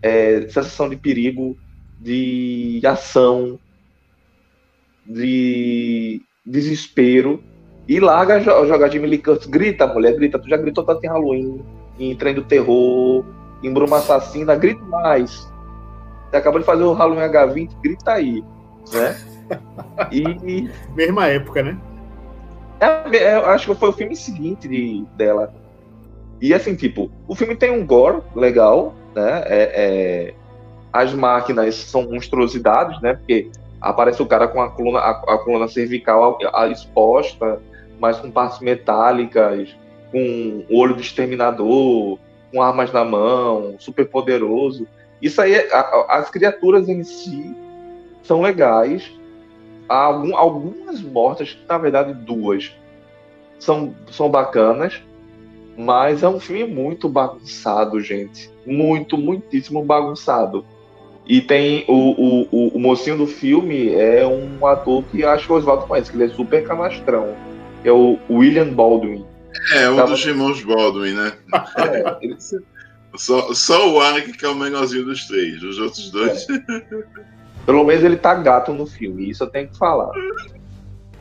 é, sensação de perigo, de ação, de desespero. E larga jogar de Curtis, grita, mulher, grita, tu já gritou tanto em Halloween, em Trem do Terror, em Bruma Assassina, grita mais. Você acabou de fazer o Halloween H20, grita aí, né? E... Mesma época, né? É, é, acho que foi o filme seguinte de, dela. E assim, tipo, o filme tem um gore legal, né? É, é, as máquinas são monstruosidades, né? Porque aparece o cara com a coluna, a, a coluna cervical a, a exposta, mas com partes metálicas, com o olho do exterminador, com armas na mão, super poderoso. Isso aí, a, as criaturas em si são legais. Há algum, algumas mortas, na verdade duas, são, são bacanas. Mas é um filme muito bagunçado, gente. Muito, muitíssimo bagunçado. E tem o, o, o, o mocinho do filme é um ator que acho que o Oswaldo conhece, que ele é super canastrão. É o William Baldwin. É, um Tava... dos irmãos Baldwin, né? É, ele... só, só o Alec que é o menorzinho dos três. Os outros dois. É. Pelo menos ele tá gato no filme, isso eu tenho que falar.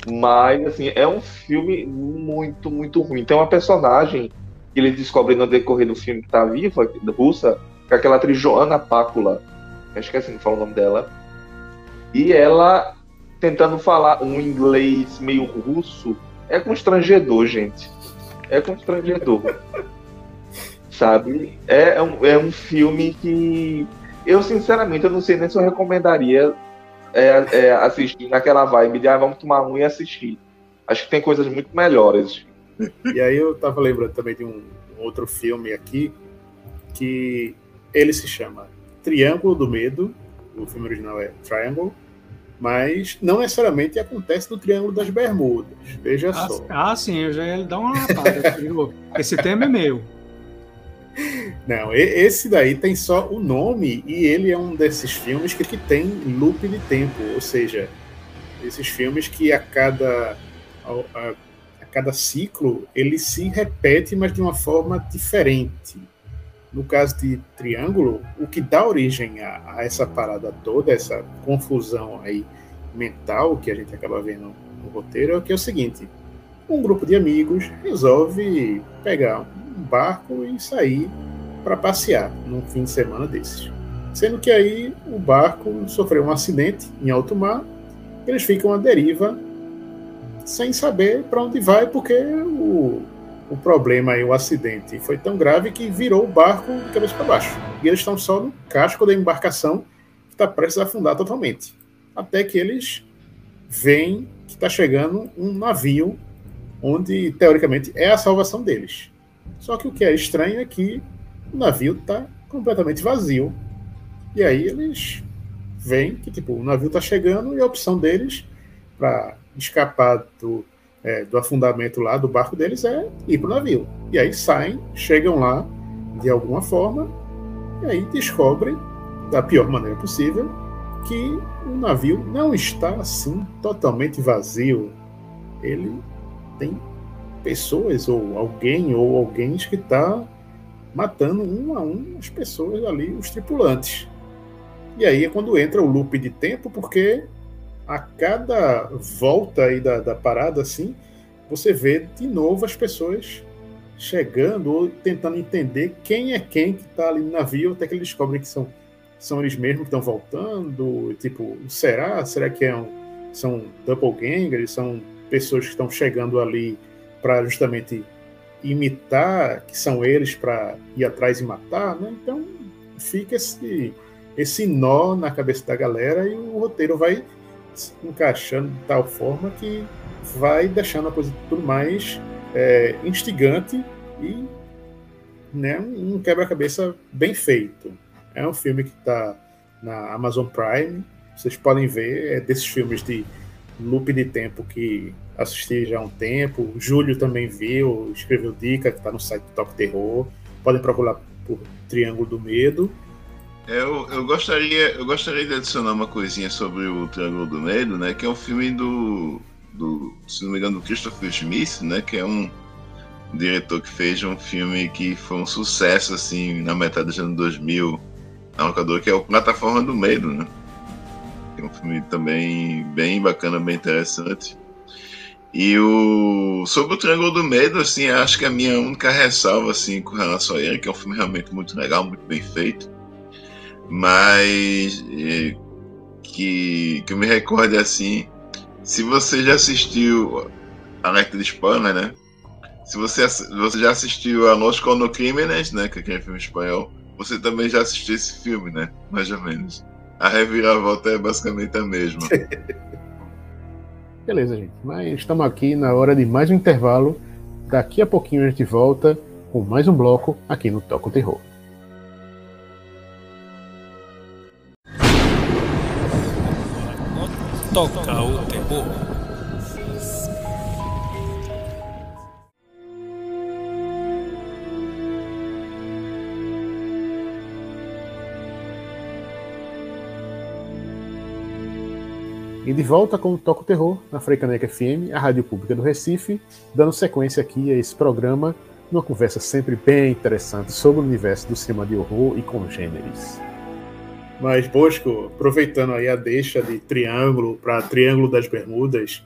Mas, assim, é um filme muito, muito ruim. Tem uma personagem que ele descobre no decorrer do filme que tá viva, russa, que é aquela atriz Joana Pácula. Acho que é assim que fala o nome dela. E ela tentando falar um inglês meio russo é constrangedor, gente. É constrangedor. Sabe? É, é, um, é um filme que eu, sinceramente, eu não sei nem se eu recomendaria é, é, assistir naquela vibe de ah, vamos tomar um e assistir. Acho que tem coisas muito melhores. E aí eu tava lembrando também de um, um outro filme aqui que ele se chama Triângulo do Medo. O filme original é Triangle, mas não necessariamente acontece no Triângulo das Bermudas. Veja ah, só. Ah, sim, eu já ia dar uma lapada. Esse tema é meu. Não, esse daí tem só o nome e ele é um desses filmes que, que tem loop de tempo, ou seja, esses filmes que a cada a, a cada ciclo ele se repete, mas de uma forma diferente. No caso de Triângulo, o que dá origem a, a essa parada toda, essa confusão aí mental que a gente acaba vendo no roteiro, é o que é o seguinte: um grupo de amigos resolve pegar um barco e sair para passear num fim de semana desses. Sendo que aí o barco sofreu um acidente em alto mar, eles ficam à deriva sem saber para onde vai, porque o, o problema aí, o acidente, foi tão grave que virou o barco de cabeça para baixo. E eles estão só no casco da embarcação que está prestes a afundar totalmente. Até que eles veem que está chegando um navio onde, teoricamente, é a salvação deles. Só que o que é estranho é que o navio está completamente vazio. E aí eles veem que tipo, o navio está chegando e a opção deles para escapar do, é, do afundamento lá do barco deles é ir para o navio. E aí saem, chegam lá de alguma forma, e aí descobrem, da pior maneira possível, que o navio não está assim totalmente vazio. Ele tem pessoas, ou alguém, ou alguém que está matando um a um as pessoas ali, os tripulantes. E aí é quando entra o loop de tempo, porque a cada volta aí da, da parada, assim, você vê de novo as pessoas chegando ou tentando entender quem é quem que está ali no navio, até que eles descobrem que são, são eles mesmos que estão voltando. Tipo, será? Será que é um, são doppelgangers? São pessoas que estão chegando ali para justamente imitar que são eles para ir atrás e matar, né? Então fica esse, esse nó na cabeça da galera e o roteiro vai se encaixando de tal forma que vai deixando a coisa tudo mais é, instigante e né, um quebra-cabeça bem feito. É um filme que está na Amazon Prime. Vocês podem ver, é desses filmes de loop de tempo que assisti já há um tempo. O Júlio também viu, escreveu dica, que está no site do Toque Terror. Podem procurar por Triângulo do Medo. Eu, eu, gostaria, eu gostaria de adicionar uma coisinha sobre o Triângulo do Medo, né? Que é um filme do, do se não me engano, do Christopher Smith, né? Que é um diretor que fez um filme que foi um sucesso, assim, na metade dos anos 2000, na locadora, que é o Plataforma do Medo, né? É um filme também bem bacana, bem interessante. E o sobre o Triângulo do Medo, assim, acho que a minha única ressalva assim com relação a ele, que é um filme realmente muito legal, muito bem feito, mas é, que que me recorde assim, se você já assistiu Alerta de Spoiler, né? Se você, você já assistiu a Los Cono Crímenes, né, que é aquele filme espanhol, você também já assistiu esse filme, né? Mais ou menos. A reviravolta é basicamente a mesma. Beleza, gente. Mas estamos aqui na hora de mais um intervalo. Daqui a pouquinho a gente volta com mais um bloco aqui no Toco Terror. Toca o terror. E de volta com o Toco Terror, na Freicaneca FM, a rádio pública do Recife, dando sequência aqui a esse programa, numa conversa sempre bem interessante sobre o universo do cinema de horror e congêneres. Mas, Bosco, aproveitando aí a deixa de Triângulo para Triângulo das Bermudas,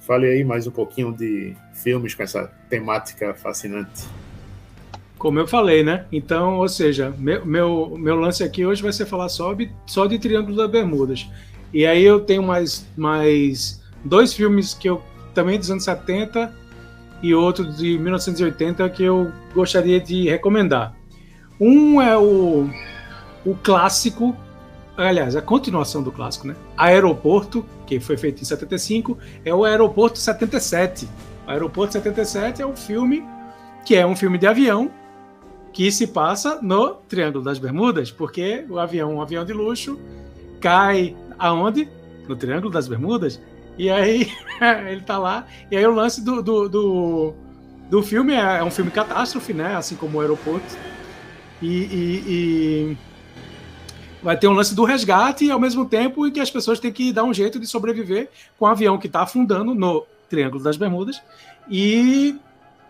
fale aí mais um pouquinho de filmes com essa temática fascinante. Como eu falei, né? Então, ou seja, meu, meu, meu lance aqui hoje vai ser falar só de, só de Triângulo das Bermudas. E aí eu tenho mais, mais dois filmes que eu também dos anos 70 e outro de 1980 que eu gostaria de recomendar. Um é o, o clássico aliás, a continuação do clássico, né? Aeroporto, que foi feito em 75, é o Aeroporto 77. O Aeroporto 77 é um filme que é um filme de avião que se passa no Triângulo das Bermudas, porque o avião, um avião de luxo, cai aonde? No Triângulo das Bermudas. E aí ele tá lá. E aí o lance do, do, do, do filme é, é, um filme catástrofe, né? Assim como o aeroporto. E, e, e, vai ter um lance do resgate ao mesmo tempo em que as pessoas têm que dar um jeito de sobreviver com o avião que está afundando no Triângulo das Bermudas. E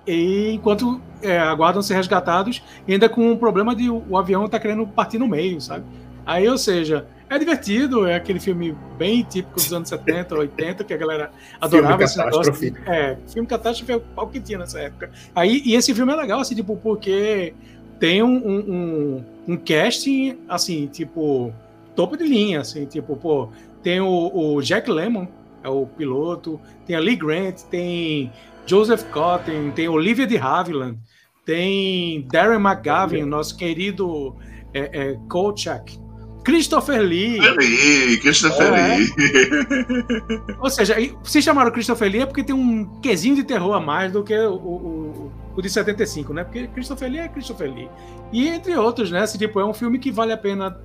e enquanto é, aguardam ser resgatados, ainda com um problema de o, o avião tá querendo partir no meio, sabe? Aí, ou seja, é divertido, é aquele filme bem típico dos anos 70, 80, que a galera adorava esse negócio. É, filme catástrofe é o pau que tinha nessa época. Aí, e esse filme é legal, assim, tipo, porque tem um, um, um, casting, assim, tipo, topo de linha, assim, tipo, pô, tem o, o Jack Lemmon, é o piloto, tem a Lee Grant, tem Joseph Cotton, tem Olivia de Havilland, tem Darren McGavin, nosso querido é, é, Kolchak, Christopher Lee. Lee, Christopher é. Lee. Ou seja, se chamaram Christopher Lee é porque tem um quesinho de terror a mais do que o, o, o de 75, né? Porque Christopher Lee é Christopher Lee. E entre outros, né? Esse tipo, é um filme que vale a pena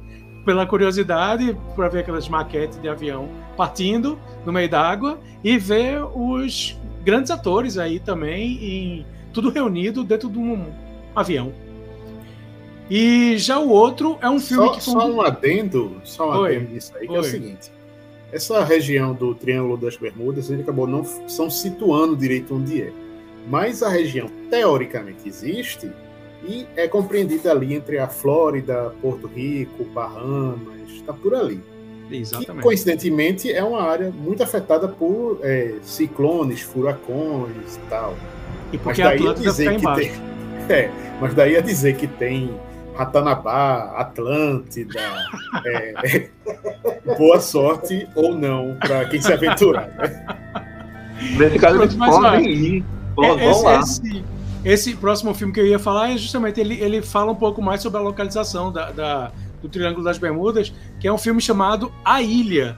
pela curiosidade, para ver aquelas maquetes de avião partindo no meio d'água e ver os grandes atores aí também, em, tudo reunido dentro de um avião. E já o outro é um filme só, que. Só um adendo, só um Oi. adendo nisso aí, que Oi. é o seguinte. Essa região do Triângulo das Bermudas, ele acabou não são situando direito onde é. Mas a região teoricamente existe e é compreendida ali entre a Flórida, Porto Rico, Bahamas, está por ali. Exatamente. Que, coincidentemente, é uma área muito afetada por é, ciclones, furacões e tal. E porque mas daí a dizer que tem, é, mas daí a dizer que tem Ratanabá, Atlântida, é, boa sorte ou não para quem se aventurar. Né? Nesse caso, eles podem ir. Vão esse, lá. Esse, esse, próximo filme que eu ia falar é justamente ele, ele fala um pouco mais sobre a localização da, da do Triângulo das Bermudas, que é um filme chamado A Ilha.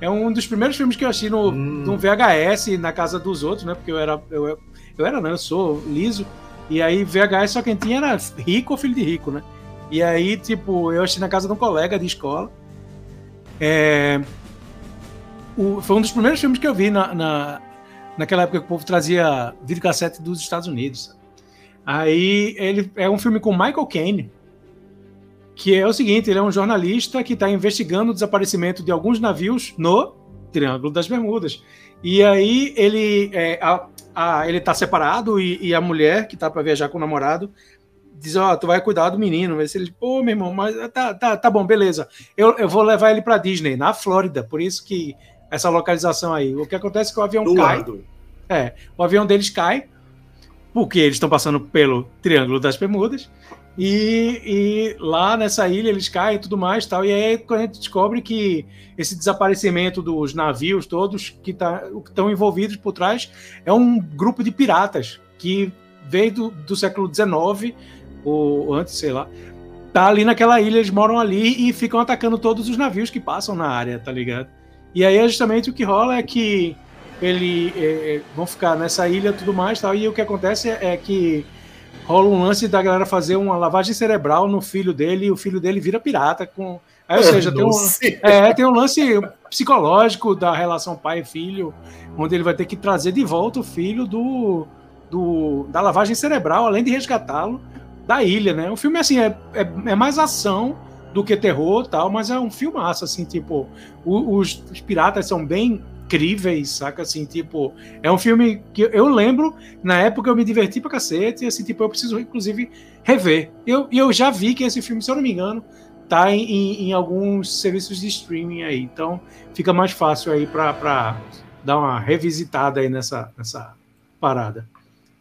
É um dos primeiros filmes que eu assisti no, hum. no VHS na casa dos outros, né? Porque eu era. Eu, eu era, não, eu sou liso. E aí, VHS só quem tinha era rico ou filho de rico, né? E aí, tipo, eu assisti na casa de um colega de escola. É, o, foi um dos primeiros filmes que eu vi na, na, naquela época que o povo trazia videocassete dos Estados Unidos. Aí ele é um filme com Michael Caine que é o seguinte: ele é um jornalista que está investigando o desaparecimento de alguns navios no Triângulo das Bermudas. E aí ele é, a, ele está separado e, e, a mulher que está para viajar com o namorado diz: Ó, oh, tu vai cuidar do menino. Se ele, pô, meu irmão, mas tá, tá, tá bom, beleza. Eu, eu vou levar ele para Disney, na Flórida. Por isso que essa localização aí. O que acontece é que o avião do cai. Lado. É, o avião deles cai porque eles estão passando pelo Triângulo das Bermudas e, e, lá nessa ilha eles caem e tudo mais tal. E aí a gente descobre que esse desaparecimento dos navios todos que tá, estão envolvidos por trás é um grupo de piratas que veio do, do século XIX, ou antes, sei lá. Tá ali naquela ilha, eles moram ali e ficam atacando todos os navios que passam na área, tá ligado? E aí justamente o que rola é que ele é, vão ficar nessa ilha tudo mais tal. E o que acontece é que rola um lance da galera fazer uma lavagem cerebral no filho dele e o filho dele vira pirata com. Aí, ou seja, tem um, é, tem um lance psicológico da relação pai e filho, onde ele vai ter que trazer de volta o filho do, do da lavagem cerebral, além de resgatá-lo da ilha, né? O filme, assim, é, é, é, mais ação do que terror tal, mas é um filmaço, assim, tipo, os, os piratas são bem incríveis, saca? Assim, tipo, é um filme que eu lembro, na época eu me diverti pra cacete, e assim, tipo, eu preciso, inclusive, rever. E eu, eu já vi que esse filme, se eu não me engano, tá em, em, em alguns serviços de streaming aí, então fica mais fácil aí pra, pra dar uma revisitada aí nessa, nessa parada.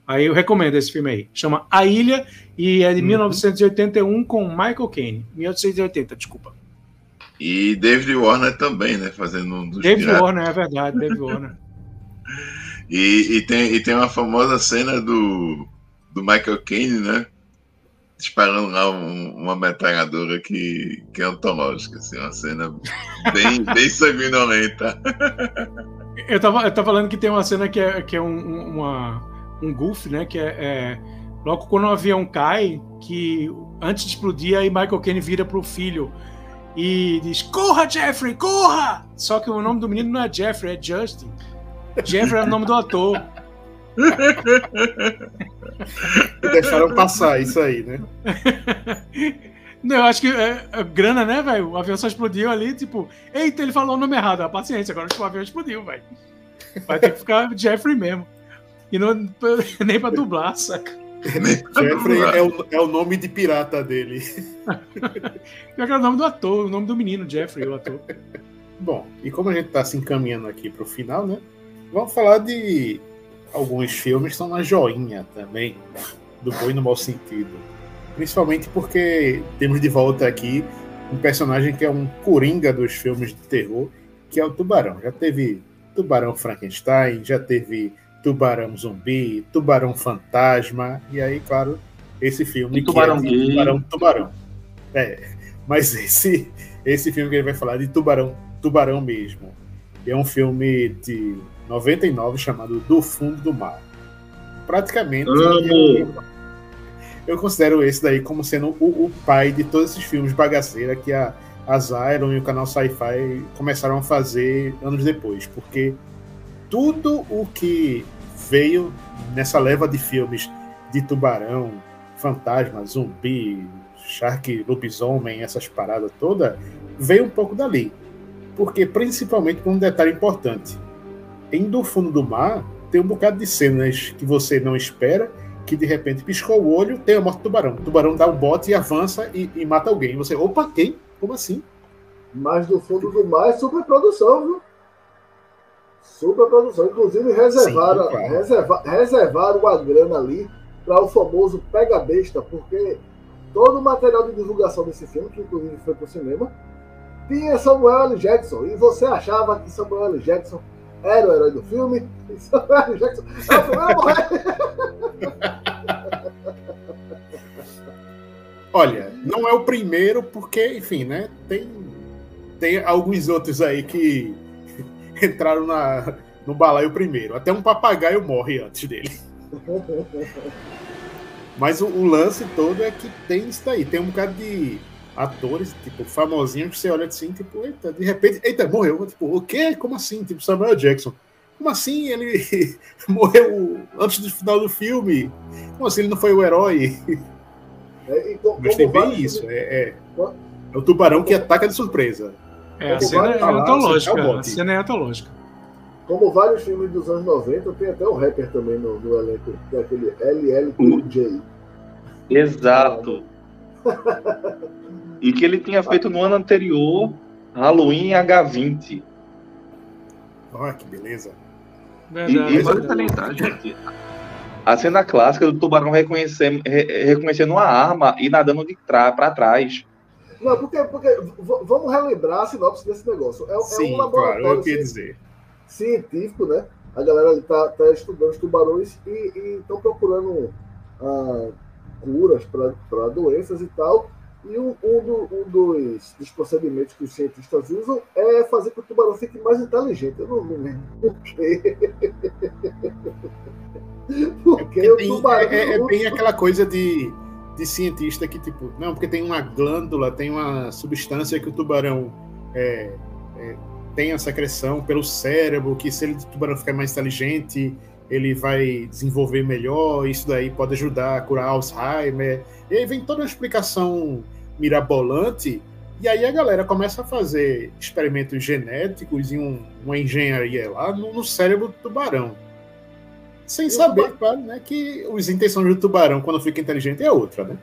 Aí eu recomendo esse filme aí. Chama A Ilha e é de uhum. 1981 com Michael Caine. 1880, desculpa. E David Warner também, né? Fazendo um dos David piratas. Warner, é verdade, David Warner. e, e, tem, e tem uma famosa cena do, do Michael Caine, né? disparando lá um, uma metralhadora que, que é antológica, assim, uma cena bem, bem sanguinolenta. Eu tava, eu tava falando que tem uma cena que é, que é um, uma, um goof, né? Que é, é, logo quando o avião cai, que antes de explodir, aí Michael Caine vira pro filho e diz: Corra, Jeffrey, corra! Só que o nome do menino não é Jeffrey, é Justin. Jeffrey é o nome do ator. Deixaram passar isso aí, né? Não, eu acho que é, é grana, né, velho? O avião só explodiu ali, tipo, eita, ele falou o nome errado. Ah, paciência, agora o avião explodiu, velho. Vai ter que ficar Jeffrey mesmo. E não, nem pra dublar, saca? Jeffrey é o, é o nome de pirata dele. Pior que é o nome do ator, o nome do menino, Jeffrey, o ator. Bom, e como a gente tá se encaminhando aqui pro final, né? Vamos falar de alguns filmes que estão na joinha também, do bom e no mau sentido. Principalmente porque temos de volta aqui um personagem que é um coringa dos filmes de terror, que é o Tubarão. Já teve Tubarão Frankenstein, já teve Tubarão Zumbi, Tubarão Fantasma, e aí, claro, esse filme. E Tubarão que é Tubarão Tubarão. É, mas esse, esse filme que ele vai falar de Tubarão Tubarão mesmo. É um filme de 99 chamado Do Fundo do Mar. Praticamente. Eu, eu, considero esse daí como sendo o, o, pai de todos esses filmes bagaceira que a, a Zyron e o canal Sci-Fi começaram a fazer anos depois. Porque tudo o que veio nessa leva de filmes de tubarão, fantasma, zumbi, shark, lobisomem, essas paradas todas, veio um pouco dali. Porque, principalmente, por um detalhe importante em Do Fundo do Mar, tem um bocado de cenas que você não espera, que de repente piscou o olho, tem a morte do tubarão. O tubarão dá um bote e avança e, e mata alguém. Você, opa, quem? Como assim? Mas Do Fundo do Mar é superprodução, viu? Superprodução. Inclusive, reservaram, Sim, claro. reserva, reservaram a grana ali para o famoso Pega Besta, porque todo o material de divulgação desse filme, que inclusive foi para o cinema, tinha Samuel L. Jackson. E você achava que Samuel L. Jackson era o herói do filme. Samuel Jackson é o primeiro a morrer. Olha, não é o primeiro, porque, enfim, né? Tem, tem alguns outros aí que entraram na, no balaio primeiro. Até um papagaio morre antes dele. Mas o, o, lance todo é que tem isso daí. Tem um bocado de atores, tipo, famosinhos, que você olha assim, tipo, eita, de repente, eita, morreu. Tipo, o quê? Como assim? Tipo, Samuel Jackson. Como assim ele morreu antes do final do filme? Como assim ele não foi o herói? É, Mas tem bem isso. É, é, é, o tubarão que ataca de surpresa. É, a cena é antológica. A cena é antológica. Como vários filmes dos anos 90, tem até o rapper também no, no elenco, que é aquele LL Exato. e que ele tinha feito no ano anterior Halloween H20. Olha que beleza. Verdade, e, e vale salientar, gente, a cena clássica do tubarão reconhecendo, re, reconhecendo uma arma e nadando de para trás. Não, porque, porque vamos relembrar a sinopse desse negócio. É, Sim, é um laboratório claro, eu dizer. Científico, né? A galera está tá estudando os tubarões e estão procurando ah, curas para doenças e tal. E um, um, do, um dos, dos, procedimentos que os cientistas usam é fazer com que o tubarão fique mais inteligente. Eu não, me lembro por quê. porque é, tem, tubarão... é, é, bem aquela coisa de, de cientista que, tipo, não, porque tem uma glândula, tem uma substância que o tubarão é, é, tem a secreção pelo cérebro, que se ele, o tubarão ficar mais inteligente, ele vai desenvolver melhor, isso daí pode ajudar a curar Alzheimer. E aí vem toda uma explicação mirabolante, e aí a galera começa a fazer experimentos genéticos e um, uma engenharia lá no, no cérebro do tubarão. Sem saber, claro, né, que as intenções do tubarão, quando fica inteligente, é outra, né?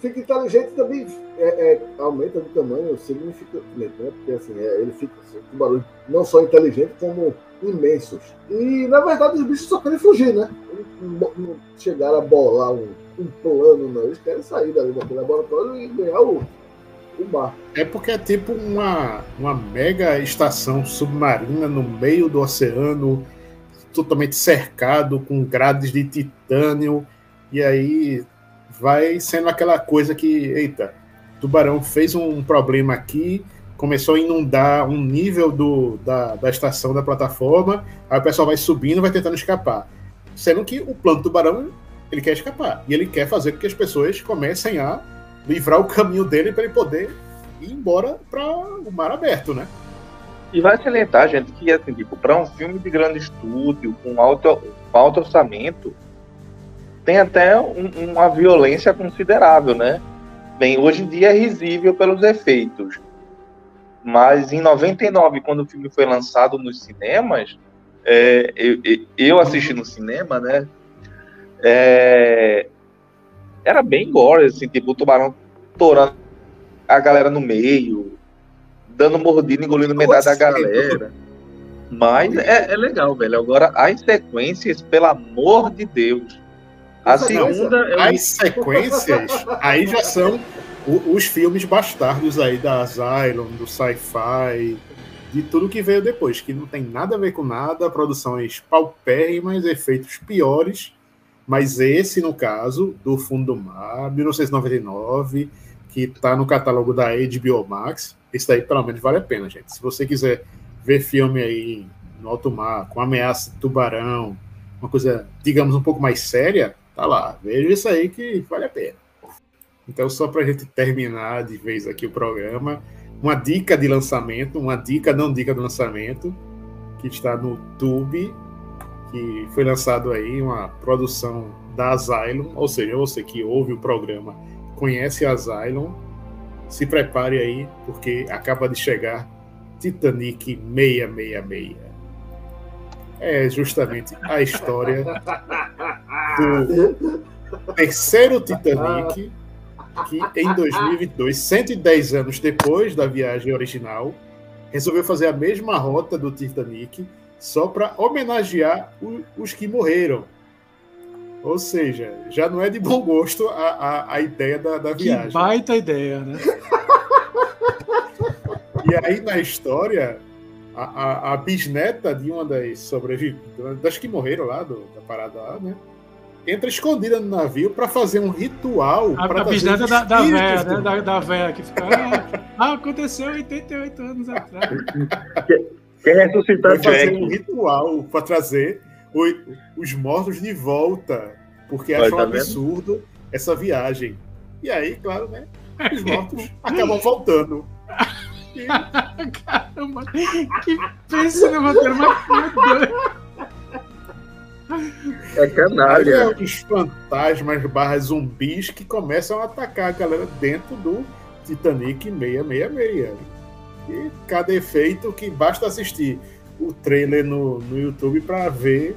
Fica inteligente também é, é, aumenta de tamanho significativamente, né? Porque assim, é, ele fica assim, tubarão não só inteligente, como imensos. E, na verdade, os bichos só querem fugir, né? Não, não chegaram a bolar um, um, plano, não. Eles querem sair dali daquele laboratório e ganhar o, o mar. É porque é tipo uma, uma mega estação submarina no meio do oceano, totalmente cercado, com grades de titânio. E aí vai sendo aquela coisa que, eita, Tubarão fez um problema aqui, começou a inundar um nível do, da, da estação da plataforma, aí o pessoal vai subindo, vai tentando escapar. Sendo que o plano do Tubarão, ele quer escapar. E ele quer fazer com que as pessoas comecem a livrar o caminho dele para ele poder ir embora para o mar aberto, né? E vai salientar, gente, que assim, tipo, para um filme de grande estúdio, com alto, alto orçamento, tem até um, uma violência considerável, né? Bem, hoje em dia é risível pelos efeitos. Mas em 99, quando o filme foi lançado nos cinemas, é, eu, eu, assisti no cinema, né? É, era bem gore, assim, tipo, o tubarão torando a galera no meio, dando mordida, engolindo metade da galera. Mas é, é, legal, velho. Agora, as sequências, pelo amor de Deus. A segunda. É as sequências aí já são os filmes bastardos aí da Asylum, do sci-fi, de tudo que veio depois, que não tem nada a ver com nada, produções paupérrimas, efeitos piores. Mas esse, no caso, do Fundo do Mar, 1999, que está no catálogo da HBO Max, esse daí pelo menos vale a pena, gente. Se você quiser ver filme aí no alto mar, com ameaça de tubarão, uma coisa, digamos, um pouco mais séria, tá lá. Veja isso aí que vale a pena. Então, só para a gente terminar de vez aqui o programa, uma dica de lançamento, uma dica não dica de lançamento, que está no Tube, que foi lançado aí, uma produção da Asylum, ou seja, você que ouve o programa conhece a Asylum, se prepare aí, porque acaba de chegar Titanic 666. É justamente a história do terceiro Titanic, que em 2002, 110 anos depois da viagem original, resolveu fazer a mesma rota do Titanic, só para homenagear os que morreram. Ou seja, já não é de bom gosto a, a, a ideia da, da viagem. Que baita ideia, né? e aí na história, a, a, a, bisneta de uma das sobreviventes, das que morreram lá do, da parada lá, né? Entra escondida no navio para fazer um ritual. A, a bisneta da, da véia, né? Da, da véia que fica. Ah, ah aconteceu 88 anos atrás. Quer ressuscitar fazer um ritual para trazer os mortos de volta, porque acham tá um absurdo essa viagem. E aí, claro, né? Os mortos acabam voltando. Caramba, que pensa no roteiro mais É canalha. é os fantasmas barra zumbis que começam a atacar a galera dentro do Titanic 666. E cada efeito que basta assistir o trailer no, no YouTube para ver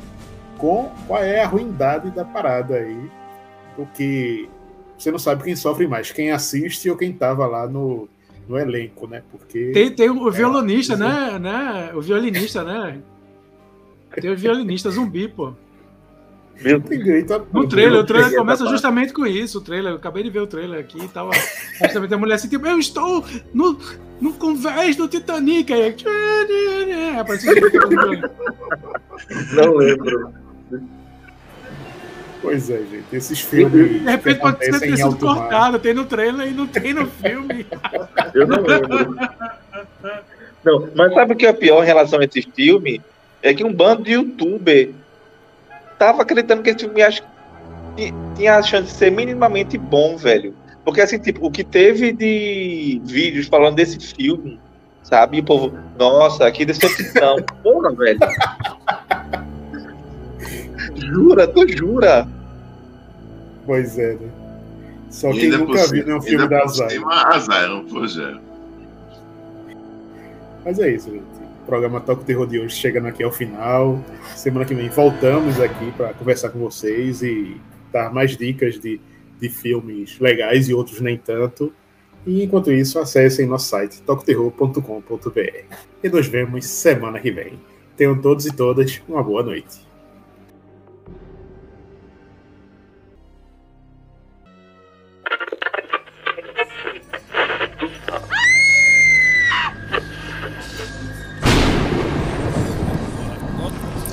com qual é a ruindade da parada aí. Porque você não sabe quem sofre mais, quem assiste ou quem tava lá no, no elenco, né? Porque. Tem, tem o violonista, é, né, né? O violinista, né? Tem o violinista zumbi, pô. Meu no trailer, o trailer começa justamente com isso. O trailer, eu acabei de ver o trailer aqui e tava. Justamente a mulher assim, tipo, eu estou no, no convés do Titanic. Aí, Não lembro. Pois é, gente. Esses filmes. De repente pode ter sido cortado. Tem no trailer e não tem no filme. Eu não lembro. Não, mas sabe o que é pior em relação a esse filme? É que um bando de youtuber tava acreditando que esse filme acho, tinha a chance de ser minimamente bom, velho. Porque, assim, tipo, o que teve de vídeos falando desse filme, sabe? E o povo, nossa, que decepção. Porra, velho. jura, tu jura? Pois é, né? Só quem nunca viu nenhum filme da Azar. Azar, não foi Mas é isso, gente programa Toque Terror de hoje chegando aqui ao final. Semana que vem voltamos aqui para conversar com vocês e dar mais dicas de, de filmes legais e outros nem tanto. E enquanto isso, acessem nosso site toqueterror.com.br. E nos vemos semana que vem. Tenham todos e todas uma boa noite.